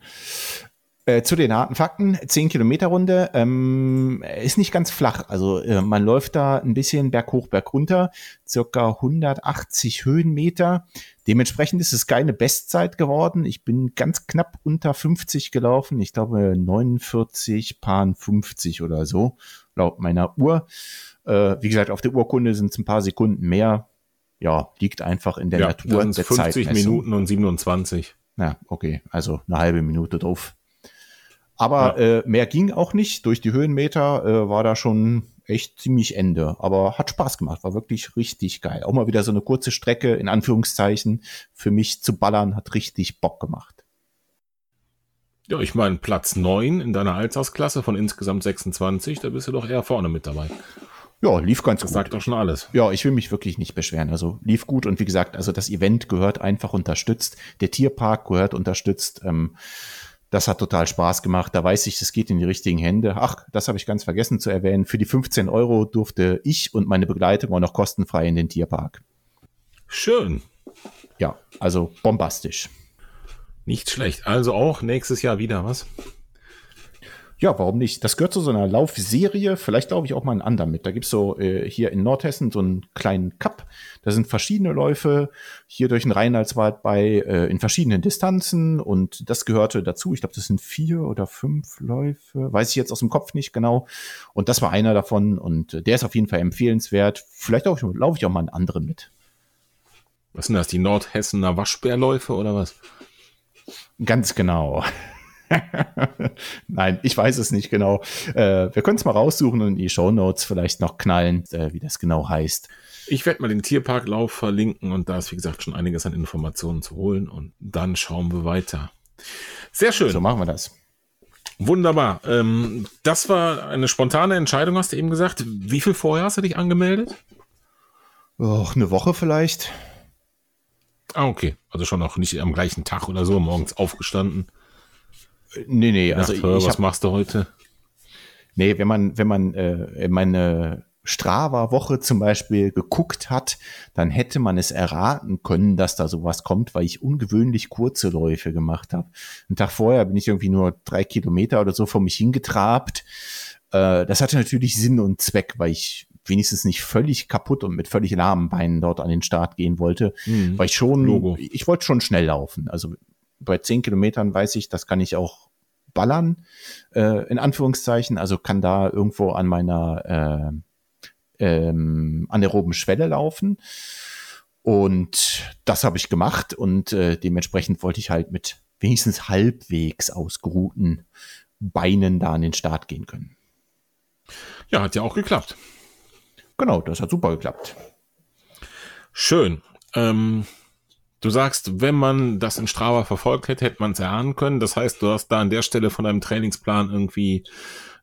Äh, zu den harten Fakten, 10 Kilometer Runde, ähm, ist nicht ganz flach. Also äh, man läuft da ein bisschen berghoch, bergunter, circa 180 Höhenmeter. Dementsprechend ist es keine Bestzeit geworden. Ich bin ganz knapp unter 50 gelaufen. Ich glaube 49, Pan 50 oder so, laut meiner Uhr. Äh, wie gesagt, auf der Urkunde sind es ein paar Sekunden mehr. ja, liegt einfach in der ja, Natur das der 50 Minuten und 27. Ja, okay, also eine halbe Minute drauf. Aber ja. äh, mehr ging auch nicht. Durch die Höhenmeter äh, war da schon echt ziemlich Ende. Aber hat Spaß gemacht, war wirklich richtig geil. Auch mal wieder so eine kurze Strecke, in Anführungszeichen, für mich zu ballern, hat richtig Bock gemacht. Ja, ich meine, Platz 9 in deiner Altersklasse von insgesamt 26, da bist du doch eher vorne mit dabei. Ja, lief ganz das gut. sagt doch schon alles. Ja, ich will mich wirklich nicht beschweren. Also lief gut und wie gesagt, also das Event gehört einfach unterstützt. Der Tierpark gehört unterstützt. Ähm, das hat total Spaß gemacht. Da weiß ich, es geht in die richtigen Hände. Ach, das habe ich ganz vergessen zu erwähnen. Für die 15 Euro durfte ich und meine Begleitung auch noch kostenfrei in den Tierpark. Schön. Ja, also bombastisch. Nicht schlecht. Also auch nächstes Jahr wieder, was? Ja, warum nicht? Das gehört zu so einer Laufserie. Vielleicht glaube ich auch mal einen anderen mit. Da gibt's so äh, hier in Nordhessen so einen kleinen Cup. Da sind verschiedene Läufe hier durch den Rheinlandswald bei äh, in verschiedenen Distanzen und das gehörte dazu. Ich glaube, das sind vier oder fünf Läufe. Weiß ich jetzt aus dem Kopf nicht genau. Und das war einer davon und äh, der ist auf jeden Fall empfehlenswert. Vielleicht auch, laufe ich auch mal einen anderen mit. Was sind das? Die Nordhessener Waschbärläufe oder was? Ganz genau. Nein, ich weiß es nicht genau. Äh, wir können es mal raussuchen und in die Show Notes vielleicht noch knallen, äh, wie das genau heißt. Ich werde mal den Tierparklauf verlinken und da ist, wie gesagt, schon einiges an Informationen zu holen und dann schauen wir weiter. Sehr schön. So machen wir das. Wunderbar. Ähm, das war eine spontane Entscheidung, hast du eben gesagt. Wie viel vorher hast du dich angemeldet? Oh, eine Woche vielleicht. Ah, okay. Also schon noch nicht am gleichen Tag oder so, morgens aufgestanden. Nee, nee, also Ach, ich was hab, machst du heute? Nee, wenn man, wenn man äh, meine Strava-Woche zum Beispiel geguckt hat, dann hätte man es erraten können, dass da sowas kommt, weil ich ungewöhnlich kurze Läufe gemacht habe. Einen Tag vorher bin ich irgendwie nur drei Kilometer oder so vor mich hingetrabt. Äh, das hatte natürlich Sinn und Zweck, weil ich wenigstens nicht völlig kaputt und mit völlig lahmen Beinen dort an den Start gehen wollte, mhm. weil ich schon, Logo. ich wollte schon schnell laufen. Also bei zehn Kilometern weiß ich, das kann ich auch ballern, äh, in Anführungszeichen, also kann da irgendwo an meiner äh, ähm, anaeroben Schwelle laufen. Und das habe ich gemacht und äh, dementsprechend wollte ich halt mit wenigstens halbwegs ausgeruhten Beinen da an den Start gehen können. Ja, hat ja auch geklappt. Genau, das hat super geklappt. Schön. Ähm, Du sagst, wenn man das in Strava verfolgt hätte, hätte man es erahnen können. Das heißt, du hast da an der Stelle von deinem Trainingsplan irgendwie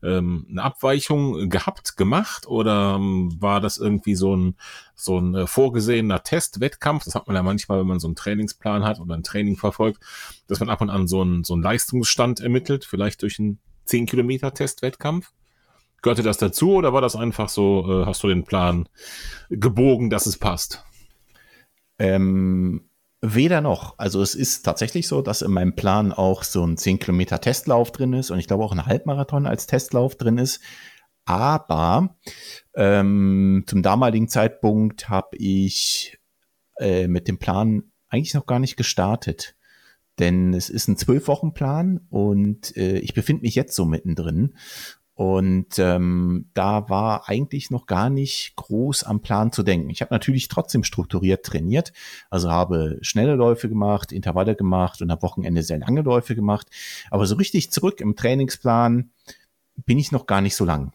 ähm, eine Abweichung gehabt, gemacht oder ähm, war das irgendwie so ein, so ein äh, vorgesehener Testwettkampf? Das hat man ja manchmal, wenn man so einen Trainingsplan hat oder ein Training verfolgt, dass man ab und an so einen, so einen Leistungsstand ermittelt, vielleicht durch einen 10 Kilometer Testwettkampf. Gehörte das dazu oder war das einfach so, äh, hast du den Plan gebogen, dass es passt? Ähm, Weder noch. Also es ist tatsächlich so, dass in meinem Plan auch so ein 10 Kilometer Testlauf drin ist und ich glaube auch ein Halbmarathon als Testlauf drin ist. Aber ähm, zum damaligen Zeitpunkt habe ich äh, mit dem Plan eigentlich noch gar nicht gestartet. Denn es ist ein zwölf Wochen Plan und äh, ich befinde mich jetzt so mittendrin. Und ähm, da war eigentlich noch gar nicht groß am Plan zu denken. Ich habe natürlich trotzdem strukturiert trainiert, also habe schnelle Läufe gemacht, Intervalle gemacht und am Wochenende sehr lange Läufe gemacht. Aber so richtig zurück im Trainingsplan bin ich noch gar nicht so lang.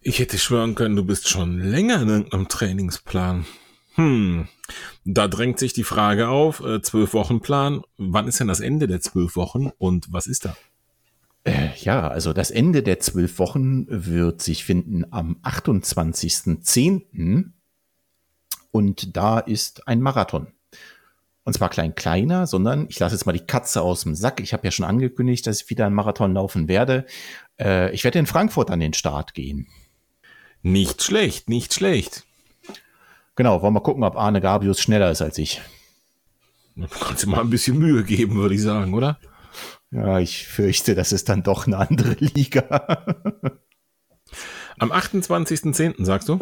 Ich hätte schwören können, du bist schon länger irgendeinem Trainingsplan. Hm, da drängt sich die Frage auf, äh, zwölf Wochen Plan. Wann ist denn das Ende der zwölf Wochen und was ist da? Äh, ja, also das Ende der zwölf Wochen wird sich finden am 28.10. Und da ist ein Marathon. Und zwar klein kleiner, sondern ich lasse jetzt mal die Katze aus dem Sack. Ich habe ja schon angekündigt, dass ich wieder einen Marathon laufen werde. Äh, ich werde in Frankfurt an den Start gehen. Nicht schlecht, nicht schlecht. Genau, wollen wir mal gucken, ob Arne Gabius schneller ist als ich. Du kannst dir mal ein bisschen Mühe geben, würde ich sagen, oder? Ja, ich fürchte, das ist dann doch eine andere Liga. Am 28.10. sagst du?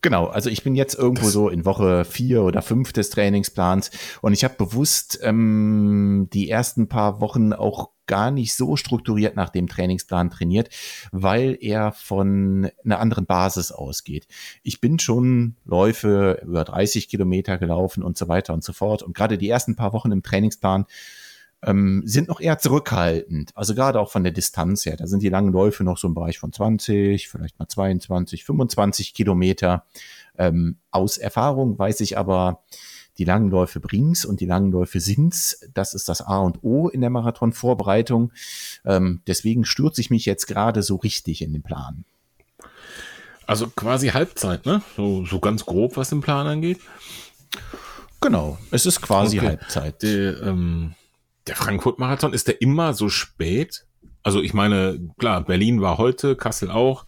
Genau, also ich bin jetzt irgendwo das so in Woche vier oder fünf des Trainingsplans und ich habe bewusst ähm, die ersten paar Wochen auch gar nicht so strukturiert nach dem Trainingsplan trainiert, weil er von einer anderen Basis ausgeht. Ich bin schon Läufe über 30 Kilometer gelaufen und so weiter und so fort. Und gerade die ersten paar Wochen im Trainingsplan ähm, sind noch eher zurückhaltend. Also gerade auch von der Distanz her. Da sind die langen Läufe noch so im Bereich von 20, vielleicht mal 22, 25 Kilometer. Ähm, aus Erfahrung weiß ich aber, die langen Läufe bringt's und die langen Läufe sind's. Das ist das A und O in der Marathonvorbereitung. Ähm, deswegen stürze ich mich jetzt gerade so richtig in den Plan. Also quasi Halbzeit, ne? So, so ganz grob, was den Plan angeht. Genau, es ist quasi okay. Halbzeit. Der, ähm, der Frankfurt-Marathon, ist der immer so spät? Also ich meine, klar, Berlin war heute, Kassel auch.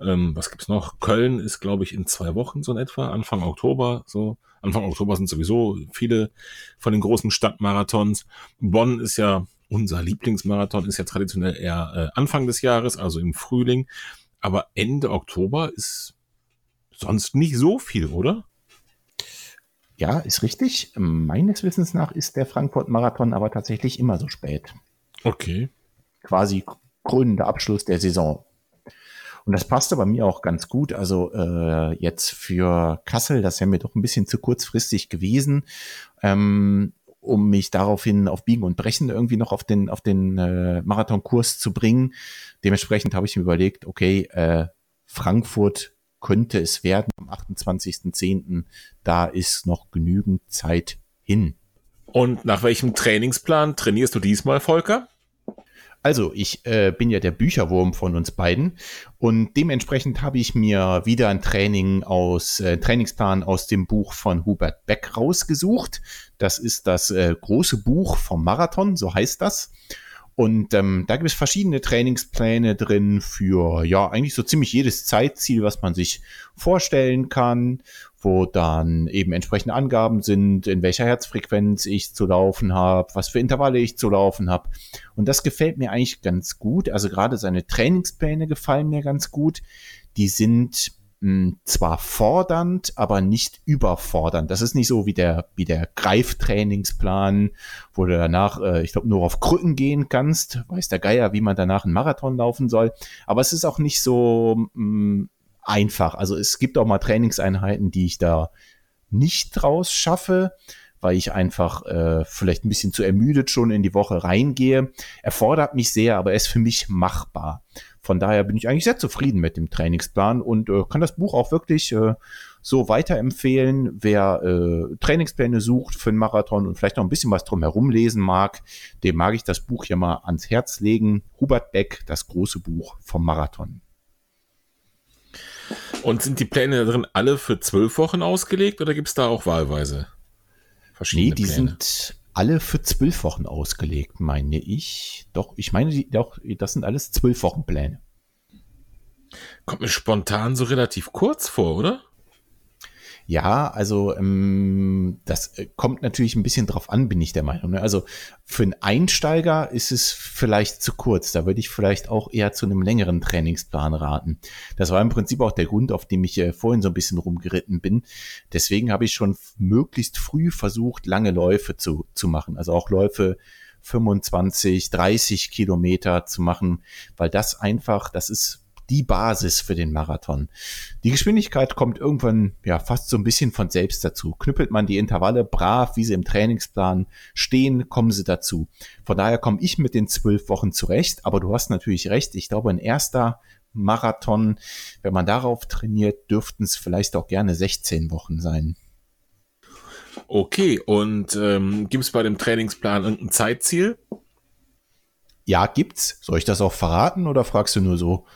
Ähm, was gibt's noch? Köln ist, glaube ich, in zwei Wochen so in etwa, Anfang Oktober. So Anfang Oktober sind sowieso viele von den großen Stadtmarathons. Bonn ist ja unser Lieblingsmarathon, ist ja traditionell eher äh, Anfang des Jahres, also im Frühling. Aber Ende Oktober ist sonst nicht so viel, oder? Ja, ist richtig. Meines Wissens nach ist der Frankfurt-Marathon aber tatsächlich immer so spät. Okay. Quasi krönender Abschluss der Saison. Und das passte bei mir auch ganz gut. Also äh, jetzt für Kassel, das wäre mir doch ein bisschen zu kurzfristig gewesen, ähm, um mich daraufhin auf Biegen und Brechen irgendwie noch auf den, auf den äh, Marathonkurs zu bringen. Dementsprechend habe ich mir überlegt, okay, äh, Frankfurt könnte es werden am 28.10. Da ist noch genügend Zeit hin. Und nach welchem Trainingsplan trainierst du diesmal, Volker? Also, ich äh, bin ja der Bücherwurm von uns beiden und dementsprechend habe ich mir wieder ein Training aus äh, Trainingsplan aus dem Buch von Hubert Beck rausgesucht. Das ist das äh, große Buch vom Marathon, so heißt das. Und ähm, da gibt es verschiedene Trainingspläne drin für ja eigentlich so ziemlich jedes Zeitziel, was man sich vorstellen kann, wo dann eben entsprechende Angaben sind, in welcher Herzfrequenz ich zu laufen habe, was für Intervalle ich zu laufen habe. Und das gefällt mir eigentlich ganz gut. Also gerade seine Trainingspläne gefallen mir ganz gut. Die sind zwar fordernd, aber nicht überfordernd. Das ist nicht so wie der, wie der Greiftrainingsplan, wo du danach, äh, ich glaube, nur auf Krücken gehen kannst. Weiß der Geier, wie man danach einen Marathon laufen soll. Aber es ist auch nicht so mh, einfach. Also es gibt auch mal Trainingseinheiten, die ich da nicht draus schaffe weil ich einfach äh, vielleicht ein bisschen zu ermüdet schon in die Woche reingehe. Erfordert mich sehr, aber er ist für mich machbar. Von daher bin ich eigentlich sehr zufrieden mit dem Trainingsplan und äh, kann das Buch auch wirklich äh, so weiterempfehlen. Wer äh, Trainingspläne sucht für einen Marathon und vielleicht noch ein bisschen was drumherum lesen mag, dem mag ich das Buch hier mal ans Herz legen. Hubert Beck, das große Buch vom Marathon. Und sind die Pläne da drin alle für zwölf Wochen ausgelegt oder gibt es da auch wahlweise? verschiedene Nee, die Pläne. sind alle für zwölf Wochen ausgelegt, meine ich. Doch, ich meine, die, doch, das sind alles zwölf Wochen Pläne. Kommt mir spontan so relativ kurz vor, oder? Ja, also ähm, das äh, kommt natürlich ein bisschen drauf an, bin ich der Meinung. Ne? Also für einen Einsteiger ist es vielleicht zu kurz. Da würde ich vielleicht auch eher zu einem längeren Trainingsplan raten. Das war im Prinzip auch der Grund, auf dem ich äh, vorhin so ein bisschen rumgeritten bin. Deswegen habe ich schon möglichst früh versucht, lange Läufe zu, zu machen. Also auch Läufe 25, 30 Kilometer zu machen, weil das einfach, das ist die Basis für den Marathon. Die Geschwindigkeit kommt irgendwann ja fast so ein bisschen von selbst dazu. Knüppelt man die Intervalle brav, wie sie im Trainingsplan stehen, kommen sie dazu. Von daher komme ich mit den zwölf Wochen zurecht, aber du hast natürlich recht. Ich glaube, ein erster Marathon, wenn man darauf trainiert, dürften es vielleicht auch gerne 16 Wochen sein. Okay, und ähm, gibt es bei dem Trainingsplan irgendein Zeitziel? Ja, gibt's. Soll ich das auch verraten oder fragst du nur so?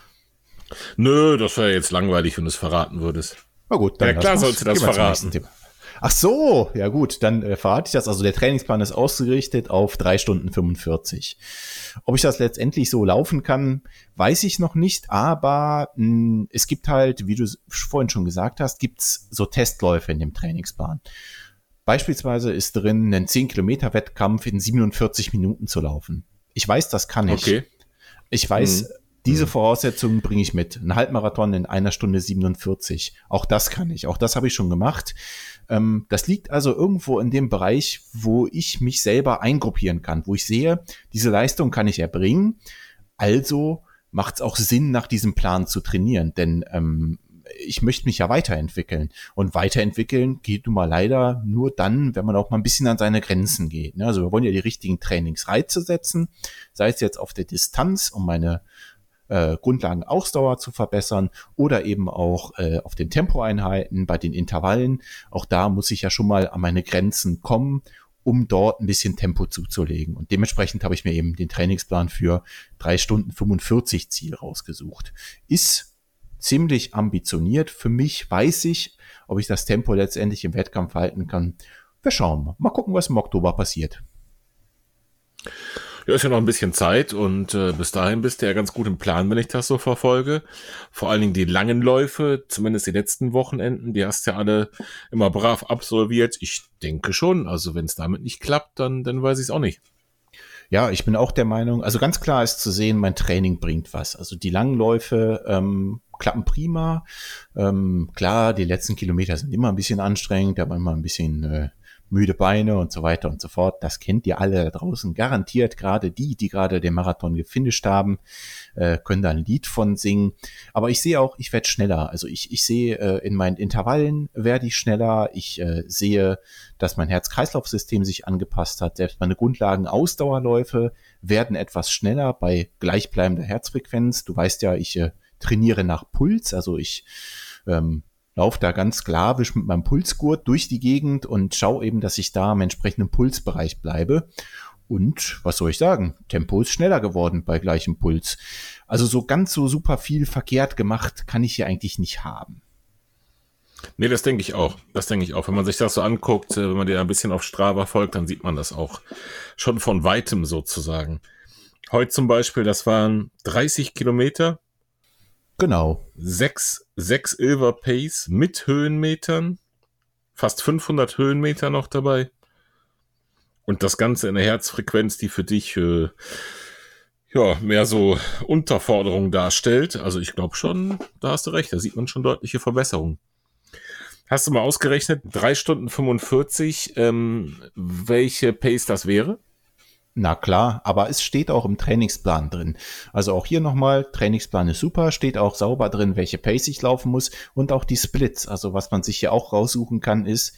Nö, das wäre jetzt langweilig, wenn du es verraten würdest. Na gut, dann ja, klar sollst du das verraten. Ach so, ja gut, dann äh, verrate ich das. Also der Trainingsplan ist ausgerichtet auf drei Stunden 45. Ob ich das letztendlich so laufen kann, weiß ich noch nicht, aber mh, hm, es gibt halt, wie du vorhin schon gesagt hast, gibt's so Testläufe in dem Trainingsplan. Beispielsweise ist drin, einen 10 Kilometer Wettkampf in 47 Minuten zu laufen. Ich weiß, das kann ich. Okay. Ich weiß, mhm Diese mhm. Voraussetzungen bringe ich mit. Ein Halbmarathon in einer Stunde 47. Auch das kann ich. Auch das habe ich schon gemacht. Ähm, das liegt also irgendwo in dem Bereich, wo ich mich selber eingruppieren kann, wo ich sehe, diese Leistung kann ich erbringen. Also macht es auch Sinn, nach diesem Plan zu trainieren. Denn ähm, ich möchte mich ja weiterentwickeln. Und weiterentwickeln geht nun mal leider nur dann, wenn man auch mal ein bisschen an seine Grenzen geht. Ne? Also wir wollen ja die richtigen Trainingsreize setzen, sei es jetzt auf der Distanz, um meine äh, Grundlagen Ausdauer zu verbessern oder eben auch äh, auf den Tempoeinheiten, bei den Intervallen. Auch da muss ich ja schon mal an meine Grenzen kommen, um dort ein bisschen Tempo zuzulegen. Und dementsprechend habe ich mir eben den Trainingsplan für drei Stunden 45 Ziel rausgesucht. Ist ziemlich ambitioniert. Für mich weiß ich, ob ich das Tempo letztendlich im Wettkampf halten kann. Wir schauen mal. Mal gucken, was im Oktober passiert. Ja, ist ja noch ein bisschen Zeit und äh, bis dahin bist du ja ganz gut im Plan, wenn ich das so verfolge. Vor allen Dingen die langen Läufe, zumindest die letzten Wochenenden, die hast du ja alle immer brav absolviert. Ich denke schon. Also wenn es damit nicht klappt, dann, dann weiß ich es auch nicht. Ja, ich bin auch der Meinung, also ganz klar ist zu sehen, mein Training bringt was. Also die langen Läufe ähm, klappen prima. Ähm, klar, die letzten Kilometer sind immer ein bisschen anstrengend, man immer ein bisschen äh, müde Beine und so weiter und so fort. Das kennt ihr alle da draußen garantiert. Gerade die, die gerade den Marathon gefinisht haben, äh, können da ein Lied von singen. Aber ich sehe auch, ich werde schneller. Also ich, ich sehe äh, in meinen Intervallen werde ich schneller. Ich äh, sehe, dass mein Herz-Kreislauf-System sich angepasst hat. Selbst meine Grundlagen-Ausdauerläufe werden etwas schneller bei gleichbleibender Herzfrequenz. Du weißt ja, ich äh, trainiere nach Puls. Also ich ähm, laufe da ganz sklavisch mit meinem Pulsgurt durch die Gegend und schaue eben, dass ich da im entsprechenden Pulsbereich bleibe. Und was soll ich sagen? Tempo ist schneller geworden bei gleichem Puls. Also so ganz so super viel verkehrt gemacht kann ich hier eigentlich nicht haben. Nee, das denke ich auch. Das denke ich auch. Wenn man sich das so anguckt, äh, wenn man dir ein bisschen auf Strava folgt, dann sieht man das auch schon von weitem sozusagen. Heute zum Beispiel, das waren 30 Kilometer Genau. Sechs, sechs Ilver Pace mit Höhenmetern. Fast 500 Höhenmeter noch dabei. Und das Ganze in der Herzfrequenz, die für dich äh, ja mehr so Unterforderung darstellt. Also ich glaube schon, da hast du recht, da sieht man schon deutliche Verbesserungen. Hast du mal ausgerechnet, drei Stunden 45, ähm, welche Pace das wäre? Na klar, aber es steht auch im Trainingsplan drin. Also auch hier nochmal, Trainingsplan ist super, steht auch sauber drin, welche Pace ich laufen muss und auch die Splits. Also was man sich hier auch raussuchen kann, ist,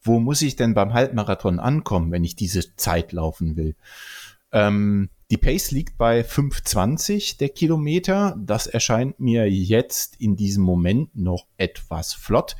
wo muss ich denn beim Halbmarathon ankommen, wenn ich diese Zeit laufen will? Ähm, die Pace liegt bei 5,20 der Kilometer. Das erscheint mir jetzt in diesem Moment noch etwas flott.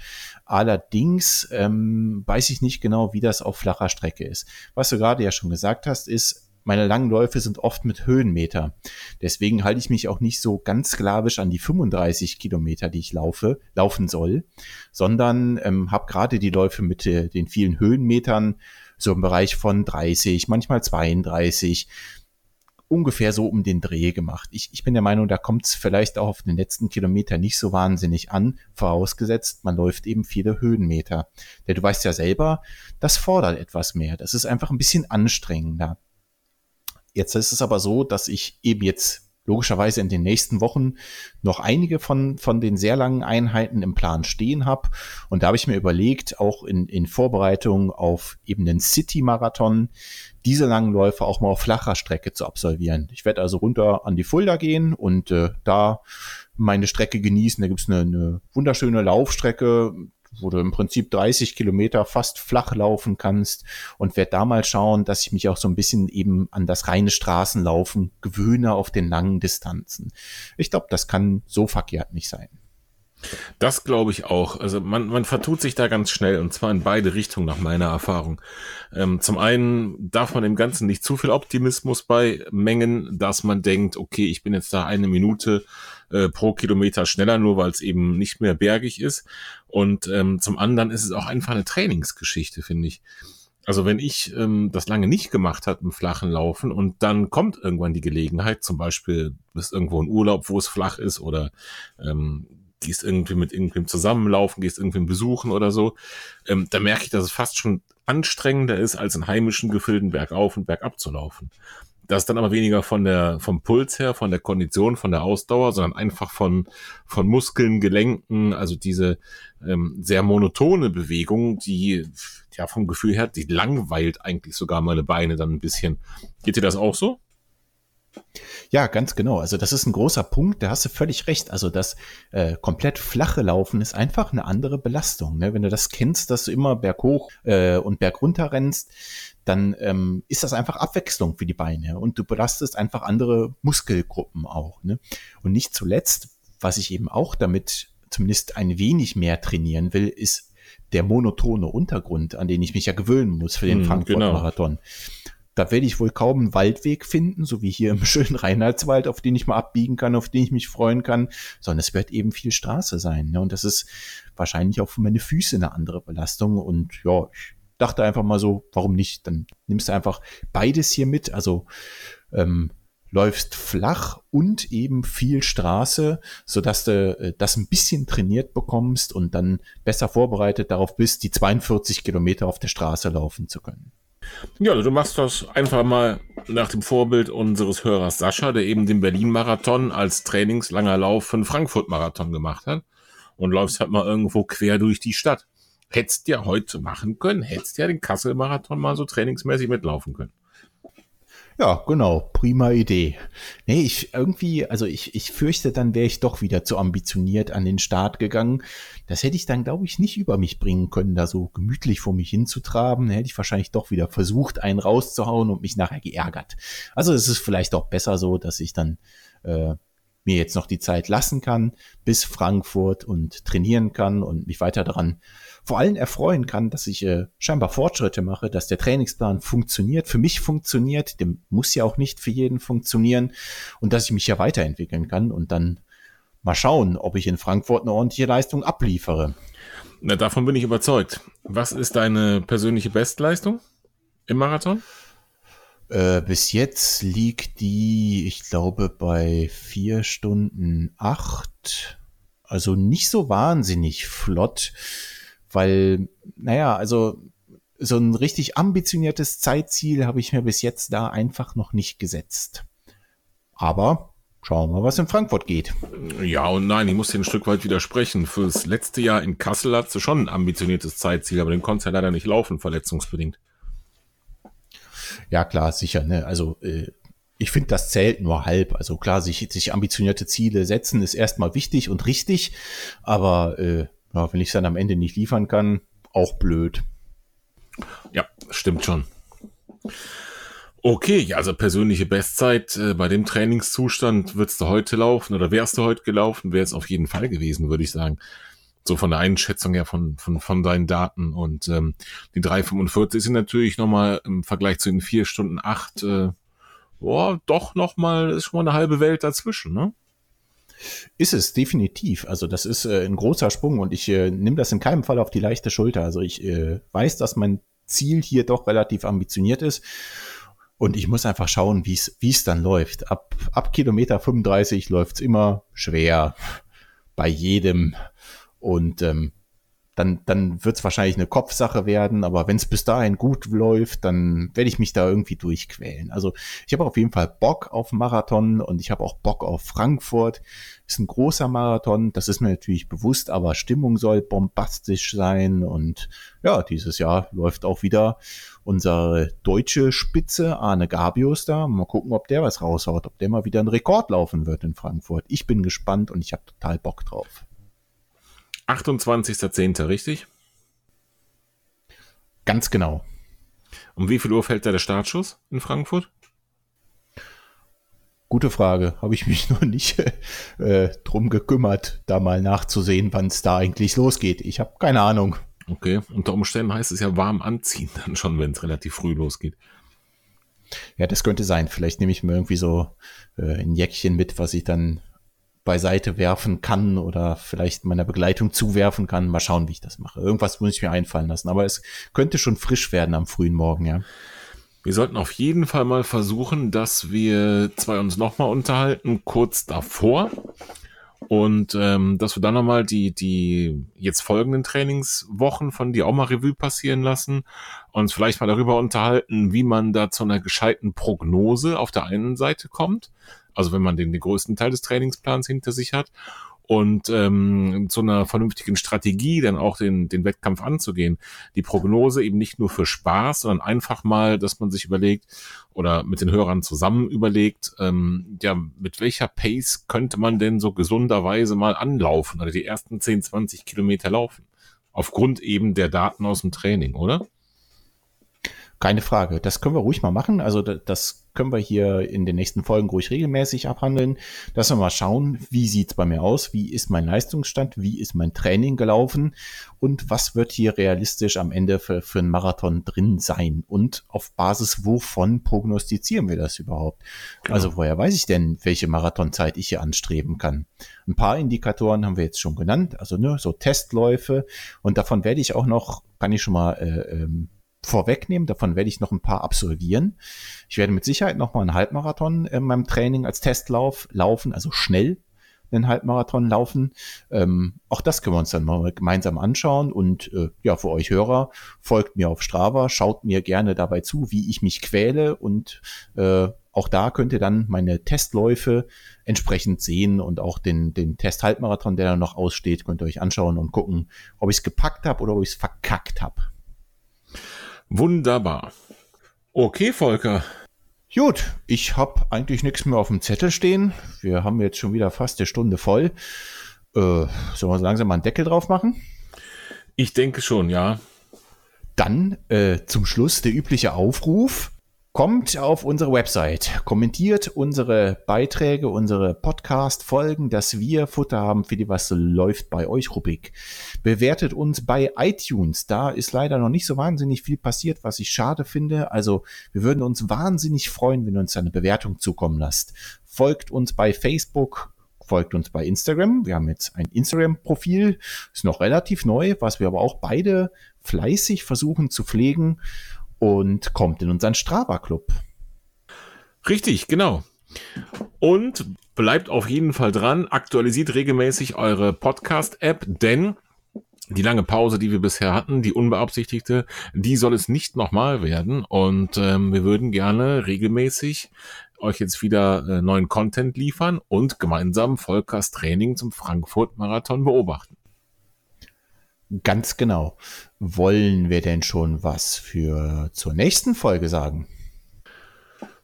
Allerdings ähm, weiß ich nicht genau, wie das auf flacher Strecke ist. Was du gerade ja schon gesagt hast, ist, meine langen Läufe sind oft mit Höhenmeter. Deswegen halte ich mich auch nicht so ganz sklavisch an die 35 Kilometer, die ich laufe, laufen soll, sondern ähm, habe gerade die Läufe mit äh, den vielen Höhenmetern so im Bereich von 30, manchmal 32 ungefähr so um den Dreh gemacht. Ich, ich bin der Meinung, da kommt es vielleicht auch auf den letzten Kilometer nicht so wahnsinnig an, vorausgesetzt, man läuft eben viele Höhenmeter. Denn du weißt ja selber, das fordert etwas mehr. Das ist einfach ein bisschen anstrengender. Jetzt ist es aber so, dass ich eben jetzt logischerweise in den nächsten Wochen noch einige von, von den sehr langen Einheiten im Plan stehen habe. Und da habe ich mir überlegt, auch in, in Vorbereitung auf eben den City-Marathon, diese langen Läufe auch mal auf flacher Strecke zu absolvieren. Ich werde also runter an die Fulda gehen und äh, da meine Strecke genießen. Da gibt's eine, eine wunderschöne Laufstrecke, wo du im Prinzip 30 Kilometer fast flach laufen kannst und werde da mal schauen, dass ich mich auch so ein bisschen eben an das reine Straßenlaufen gewöhne auf den langen Distanzen. Ich glaube, das kann so verkehrt nicht sein. Das glaube ich auch. Also man, man vertut sich da ganz schnell und zwar in beide Richtungen nach meiner Erfahrung. Ähm, zum einen darf man dem Ganzen nicht zu viel Optimismus beimengen, dass man denkt, okay, ich bin jetzt da eine Minute äh, pro Kilometer schneller, nur weil es eben nicht mehr bergig ist. Und ähm, zum anderen ist es auch einfach eine Trainingsgeschichte, finde ich. Also wenn ich ähm, das lange nicht gemacht habe im flachen Laufen und dann kommt irgendwann die Gelegenheit, zum Beispiel bist irgendwo in Urlaub, wo es flach ist oder ähm, gehst irgendwie mit irgendwem zusammenlaufen, gehst irgendwem besuchen oder so, ähm, da merke ich, dass es fast schon anstrengender ist, als in heimischen Gefilden bergauf und bergab zu laufen. Das dann aber weniger von der, vom Puls her, von der Kondition, von der Ausdauer, sondern einfach von, von Muskeln, Gelenken, also diese ähm, sehr monotone Bewegung, die ja vom Gefühl her, die langweilt eigentlich sogar meine Beine dann ein bisschen. Geht dir das auch so? Ja, ganz genau. Also das ist ein großer Punkt, da hast du völlig recht. Also das äh, komplett flache Laufen ist einfach eine andere Belastung. Ne? Wenn du das kennst, dass du immer berghoch äh, und bergunter rennst, dann ähm, ist das einfach Abwechslung für die Beine und du belastest einfach andere Muskelgruppen auch. Ne? Und nicht zuletzt, was ich eben auch damit zumindest ein wenig mehr trainieren will, ist der monotone Untergrund, an den ich mich ja gewöhnen muss für den hm, Frankfurt-Marathon. Genau da werde ich wohl kaum einen Waldweg finden, so wie hier im schönen Reinhardswald, auf den ich mal abbiegen kann, auf den ich mich freuen kann, sondern es wird eben viel Straße sein. Ne? Und das ist wahrscheinlich auch für meine Füße eine andere Belastung. Und ja, ich dachte einfach mal so, warum nicht? Dann nimmst du einfach beides hier mit. Also ähm, läufst flach und eben viel Straße, so dass du äh, das ein bisschen trainiert bekommst und dann besser vorbereitet darauf bist, die 42 Kilometer auf der Straße laufen zu können. Ja, also du machst das einfach mal nach dem Vorbild unseres Hörers Sascha, der eben den Berlin-Marathon als trainingslanger Lauf für den Frankfurt-Marathon gemacht hat und läufst halt mal irgendwo quer durch die Stadt. Hättest ja heute machen können, hättest ja den Kassel-Marathon mal so trainingsmäßig mitlaufen können. Ja, genau, prima Idee. Nee, ich irgendwie, also ich, ich fürchte, dann wäre ich doch wieder zu ambitioniert an den Start gegangen. Das hätte ich dann, glaube ich, nicht über mich bringen können, da so gemütlich vor mich hinzutraben. Da hätte ich wahrscheinlich doch wieder versucht, einen rauszuhauen und mich nachher geärgert. Also es ist vielleicht auch besser so, dass ich dann äh, mir jetzt noch die Zeit lassen kann bis Frankfurt und trainieren kann und mich weiter daran vor allem erfreuen kann, dass ich äh, scheinbar Fortschritte mache, dass der Trainingsplan funktioniert, für mich funktioniert, dem muss ja auch nicht für jeden funktionieren und dass ich mich ja weiterentwickeln kann und dann mal schauen, ob ich in Frankfurt eine ordentliche Leistung abliefere. Na, davon bin ich überzeugt. Was ist deine persönliche Bestleistung im Marathon? Äh, bis jetzt liegt die, ich glaube, bei vier Stunden acht. Also nicht so wahnsinnig flott, weil, naja, also so ein richtig ambitioniertes Zeitziel habe ich mir bis jetzt da einfach noch nicht gesetzt. Aber schauen wir mal, was in Frankfurt geht. Ja und nein, ich muss dir ein Stück weit widersprechen. Fürs letzte Jahr in Kassel hast du schon ein ambitioniertes Zeitziel, aber den konntest du ja leider nicht laufen, verletzungsbedingt. Ja, klar, sicher. Ne? Also äh, ich finde, das zählt nur halb. Also klar, sich, sich ambitionierte Ziele setzen ist erstmal wichtig und richtig, aber äh, ja, wenn ich es dann am Ende nicht liefern kann, auch blöd. Ja, stimmt schon. Okay, ja, also persönliche Bestzeit äh, bei dem Trainingszustand würdest du heute laufen oder wärst du heute gelaufen, wäre es auf jeden Fall gewesen, würde ich sagen so von der Einschätzung her von, von, von deinen Daten. Und ähm, die 3,45 sind natürlich nochmal im Vergleich zu den 4 Stunden 8, äh, boah, doch nochmal, ist schon mal eine halbe Welt dazwischen, ne? Ist es, definitiv. Also das ist äh, ein großer Sprung und ich äh, nehme das in keinem Fall auf die leichte Schulter. Also ich äh, weiß, dass mein Ziel hier doch relativ ambitioniert ist. Und ich muss einfach schauen, wie es es dann läuft. Ab, ab Kilometer 35 läuft's immer schwer. Bei jedem. Und ähm, dann, dann wird es wahrscheinlich eine Kopfsache werden, aber wenn es bis dahin gut läuft, dann werde ich mich da irgendwie durchquälen. Also ich habe auf jeden Fall Bock auf Marathon und ich habe auch Bock auf Frankfurt. Ist ein großer Marathon, das ist mir natürlich bewusst, aber Stimmung soll bombastisch sein und ja, dieses Jahr läuft auch wieder unsere deutsche Spitze Arne Gabius da. Mal gucken, ob der was raushaut, ob der mal wieder einen Rekord laufen wird in Frankfurt. Ich bin gespannt und ich habe total Bock drauf. 28.10., richtig? Ganz genau. Um wie viel Uhr fällt da der Startschuss in Frankfurt? Gute Frage. Habe ich mich noch nicht äh, drum gekümmert, da mal nachzusehen, wann es da eigentlich losgeht. Ich habe keine Ahnung. Okay, unter Umständen heißt es ja warm anziehen dann schon, wenn es relativ früh losgeht. Ja, das könnte sein. Vielleicht nehme ich mir irgendwie so äh, ein Jäckchen mit, was ich dann beiseite werfen kann oder vielleicht meiner Begleitung zuwerfen kann. Mal schauen, wie ich das mache. Irgendwas muss ich mir einfallen lassen. Aber es könnte schon frisch werden am frühen Morgen, ja. Wir sollten auf jeden Fall mal versuchen, dass wir zwei uns nochmal unterhalten, kurz davor. Und ähm, dass wir dann nochmal die, die jetzt folgenden Trainingswochen von dir auch mal Revue passieren lassen und uns vielleicht mal darüber unterhalten, wie man da zu einer gescheiten Prognose auf der einen Seite kommt. Also wenn man den, den größten Teil des Trainingsplans hinter sich hat und ähm, zu einer vernünftigen Strategie dann auch den, den Wettkampf anzugehen. Die Prognose eben nicht nur für Spaß, sondern einfach mal, dass man sich überlegt oder mit den Hörern zusammen überlegt, ähm, ja, mit welcher Pace könnte man denn so gesunderweise mal anlaufen oder die ersten 10, 20 Kilometer laufen? Aufgrund eben der Daten aus dem Training, oder? Keine Frage. Das können wir ruhig mal machen. Also das können wir hier in den nächsten Folgen ruhig regelmäßig abhandeln, dass wir mal schauen, wie sieht's bei mir aus, wie ist mein Leistungsstand, wie ist mein Training gelaufen und was wird hier realistisch am Ende für, für einen Marathon drin sein und auf Basis wovon prognostizieren wir das überhaupt? Genau. Also woher weiß ich denn, welche Marathonzeit ich hier anstreben kann? Ein paar Indikatoren haben wir jetzt schon genannt, also ne, so Testläufe und davon werde ich auch noch, kann ich schon mal äh, ähm, vorwegnehmen. Davon werde ich noch ein paar absolvieren. Ich werde mit Sicherheit noch mal einen Halbmarathon in meinem Training als Testlauf laufen, also schnell einen Halbmarathon laufen. Ähm, auch das können wir uns dann mal gemeinsam anschauen. Und äh, ja, für euch Hörer, folgt mir auf Strava, schaut mir gerne dabei zu, wie ich mich quäle. Und äh, auch da könnt ihr dann meine Testläufe entsprechend sehen und auch den, den Test-Halbmarathon, der da noch aussteht, könnt ihr euch anschauen und gucken, ob ich es gepackt habe oder ob ich es verkackt habe. Wunderbar. Okay, Volker. Gut, ich habe eigentlich nichts mehr auf dem Zettel stehen. Wir haben jetzt schon wieder fast eine Stunde voll. Äh, sollen wir so langsam mal einen Deckel drauf machen? Ich denke schon, ja. Dann äh, zum Schluss der übliche Aufruf. Kommt auf unsere Website, kommentiert unsere Beiträge, unsere Podcast-Folgen, dass wir Futter haben für die Was läuft bei euch Rubrik. Bewertet uns bei iTunes. Da ist leider noch nicht so wahnsinnig viel passiert, was ich schade finde. Also wir würden uns wahnsinnig freuen, wenn ihr uns eine Bewertung zukommen lasst. Folgt uns bei Facebook, folgt uns bei Instagram. Wir haben jetzt ein Instagram-Profil, ist noch relativ neu, was wir aber auch beide fleißig versuchen zu pflegen und kommt in unseren Strava-Club. Richtig, genau. Und bleibt auf jeden Fall dran, aktualisiert regelmäßig eure Podcast-App, denn die lange Pause, die wir bisher hatten, die unbeabsichtigte, die soll es nicht nochmal werden. Und ähm, wir würden gerne regelmäßig euch jetzt wieder äh, neuen Content liefern und gemeinsam Volkers Training zum Frankfurt-Marathon beobachten. Ganz genau. Wollen wir denn schon was für zur nächsten Folge sagen?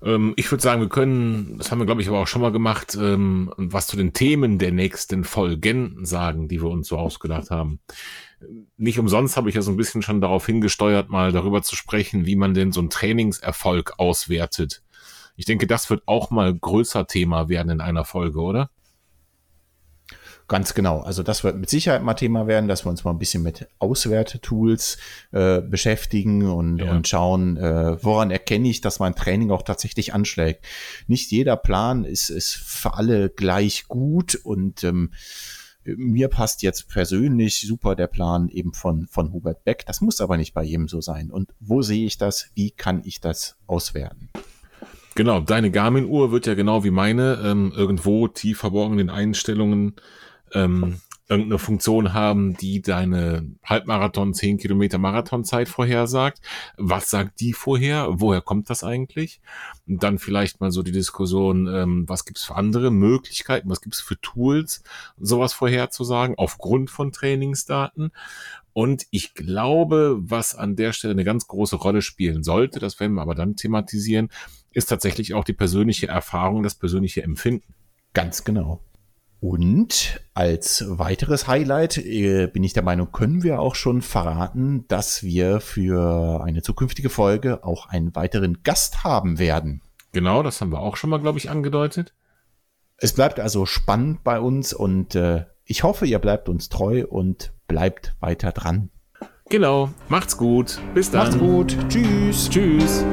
Ähm, ich würde sagen, wir können, das haben wir glaube ich aber auch schon mal gemacht, ähm, was zu den Themen der nächsten Folgen sagen, die wir uns so ausgedacht haben. Nicht umsonst habe ich ja so ein bisschen schon darauf hingesteuert, mal darüber zu sprechen, wie man denn so einen Trainingserfolg auswertet. Ich denke, das wird auch mal größer Thema werden in einer Folge, oder? Ganz genau. Also das wird mit Sicherheit mal Thema werden, dass wir uns mal ein bisschen mit Auswertetools äh, beschäftigen und, ja. und schauen, äh, woran erkenne ich, dass mein Training auch tatsächlich anschlägt. Nicht jeder Plan ist, ist für alle gleich gut und ähm, mir passt jetzt persönlich super der Plan eben von, von Hubert Beck. Das muss aber nicht bei jedem so sein. Und wo sehe ich das? Wie kann ich das auswerten? Genau, deine Garmin-Uhr wird ja genau wie meine ähm, irgendwo tief verborgen in den Einstellungen ähm, irgendeine Funktion haben, die deine Halbmarathon, 10 Kilometer Marathonzeit vorhersagt. Was sagt die vorher? Woher kommt das eigentlich? Und dann vielleicht mal so die Diskussion, ähm, was gibt's für andere Möglichkeiten, was gibt's für Tools, sowas vorherzusagen, aufgrund von Trainingsdaten. Und ich glaube, was an der Stelle eine ganz große Rolle spielen sollte, das werden wir aber dann thematisieren, ist tatsächlich auch die persönliche Erfahrung, das persönliche Empfinden. Ganz genau. Und als weiteres Highlight äh, bin ich der Meinung, können wir auch schon verraten, dass wir für eine zukünftige Folge auch einen weiteren Gast haben werden. Genau, das haben wir auch schon mal, glaube ich, angedeutet. Es bleibt also spannend bei uns und äh, ich hoffe, ihr bleibt uns treu und bleibt weiter dran. Genau, macht's gut. Bis dann. Macht's gut. Tschüss. Tschüss.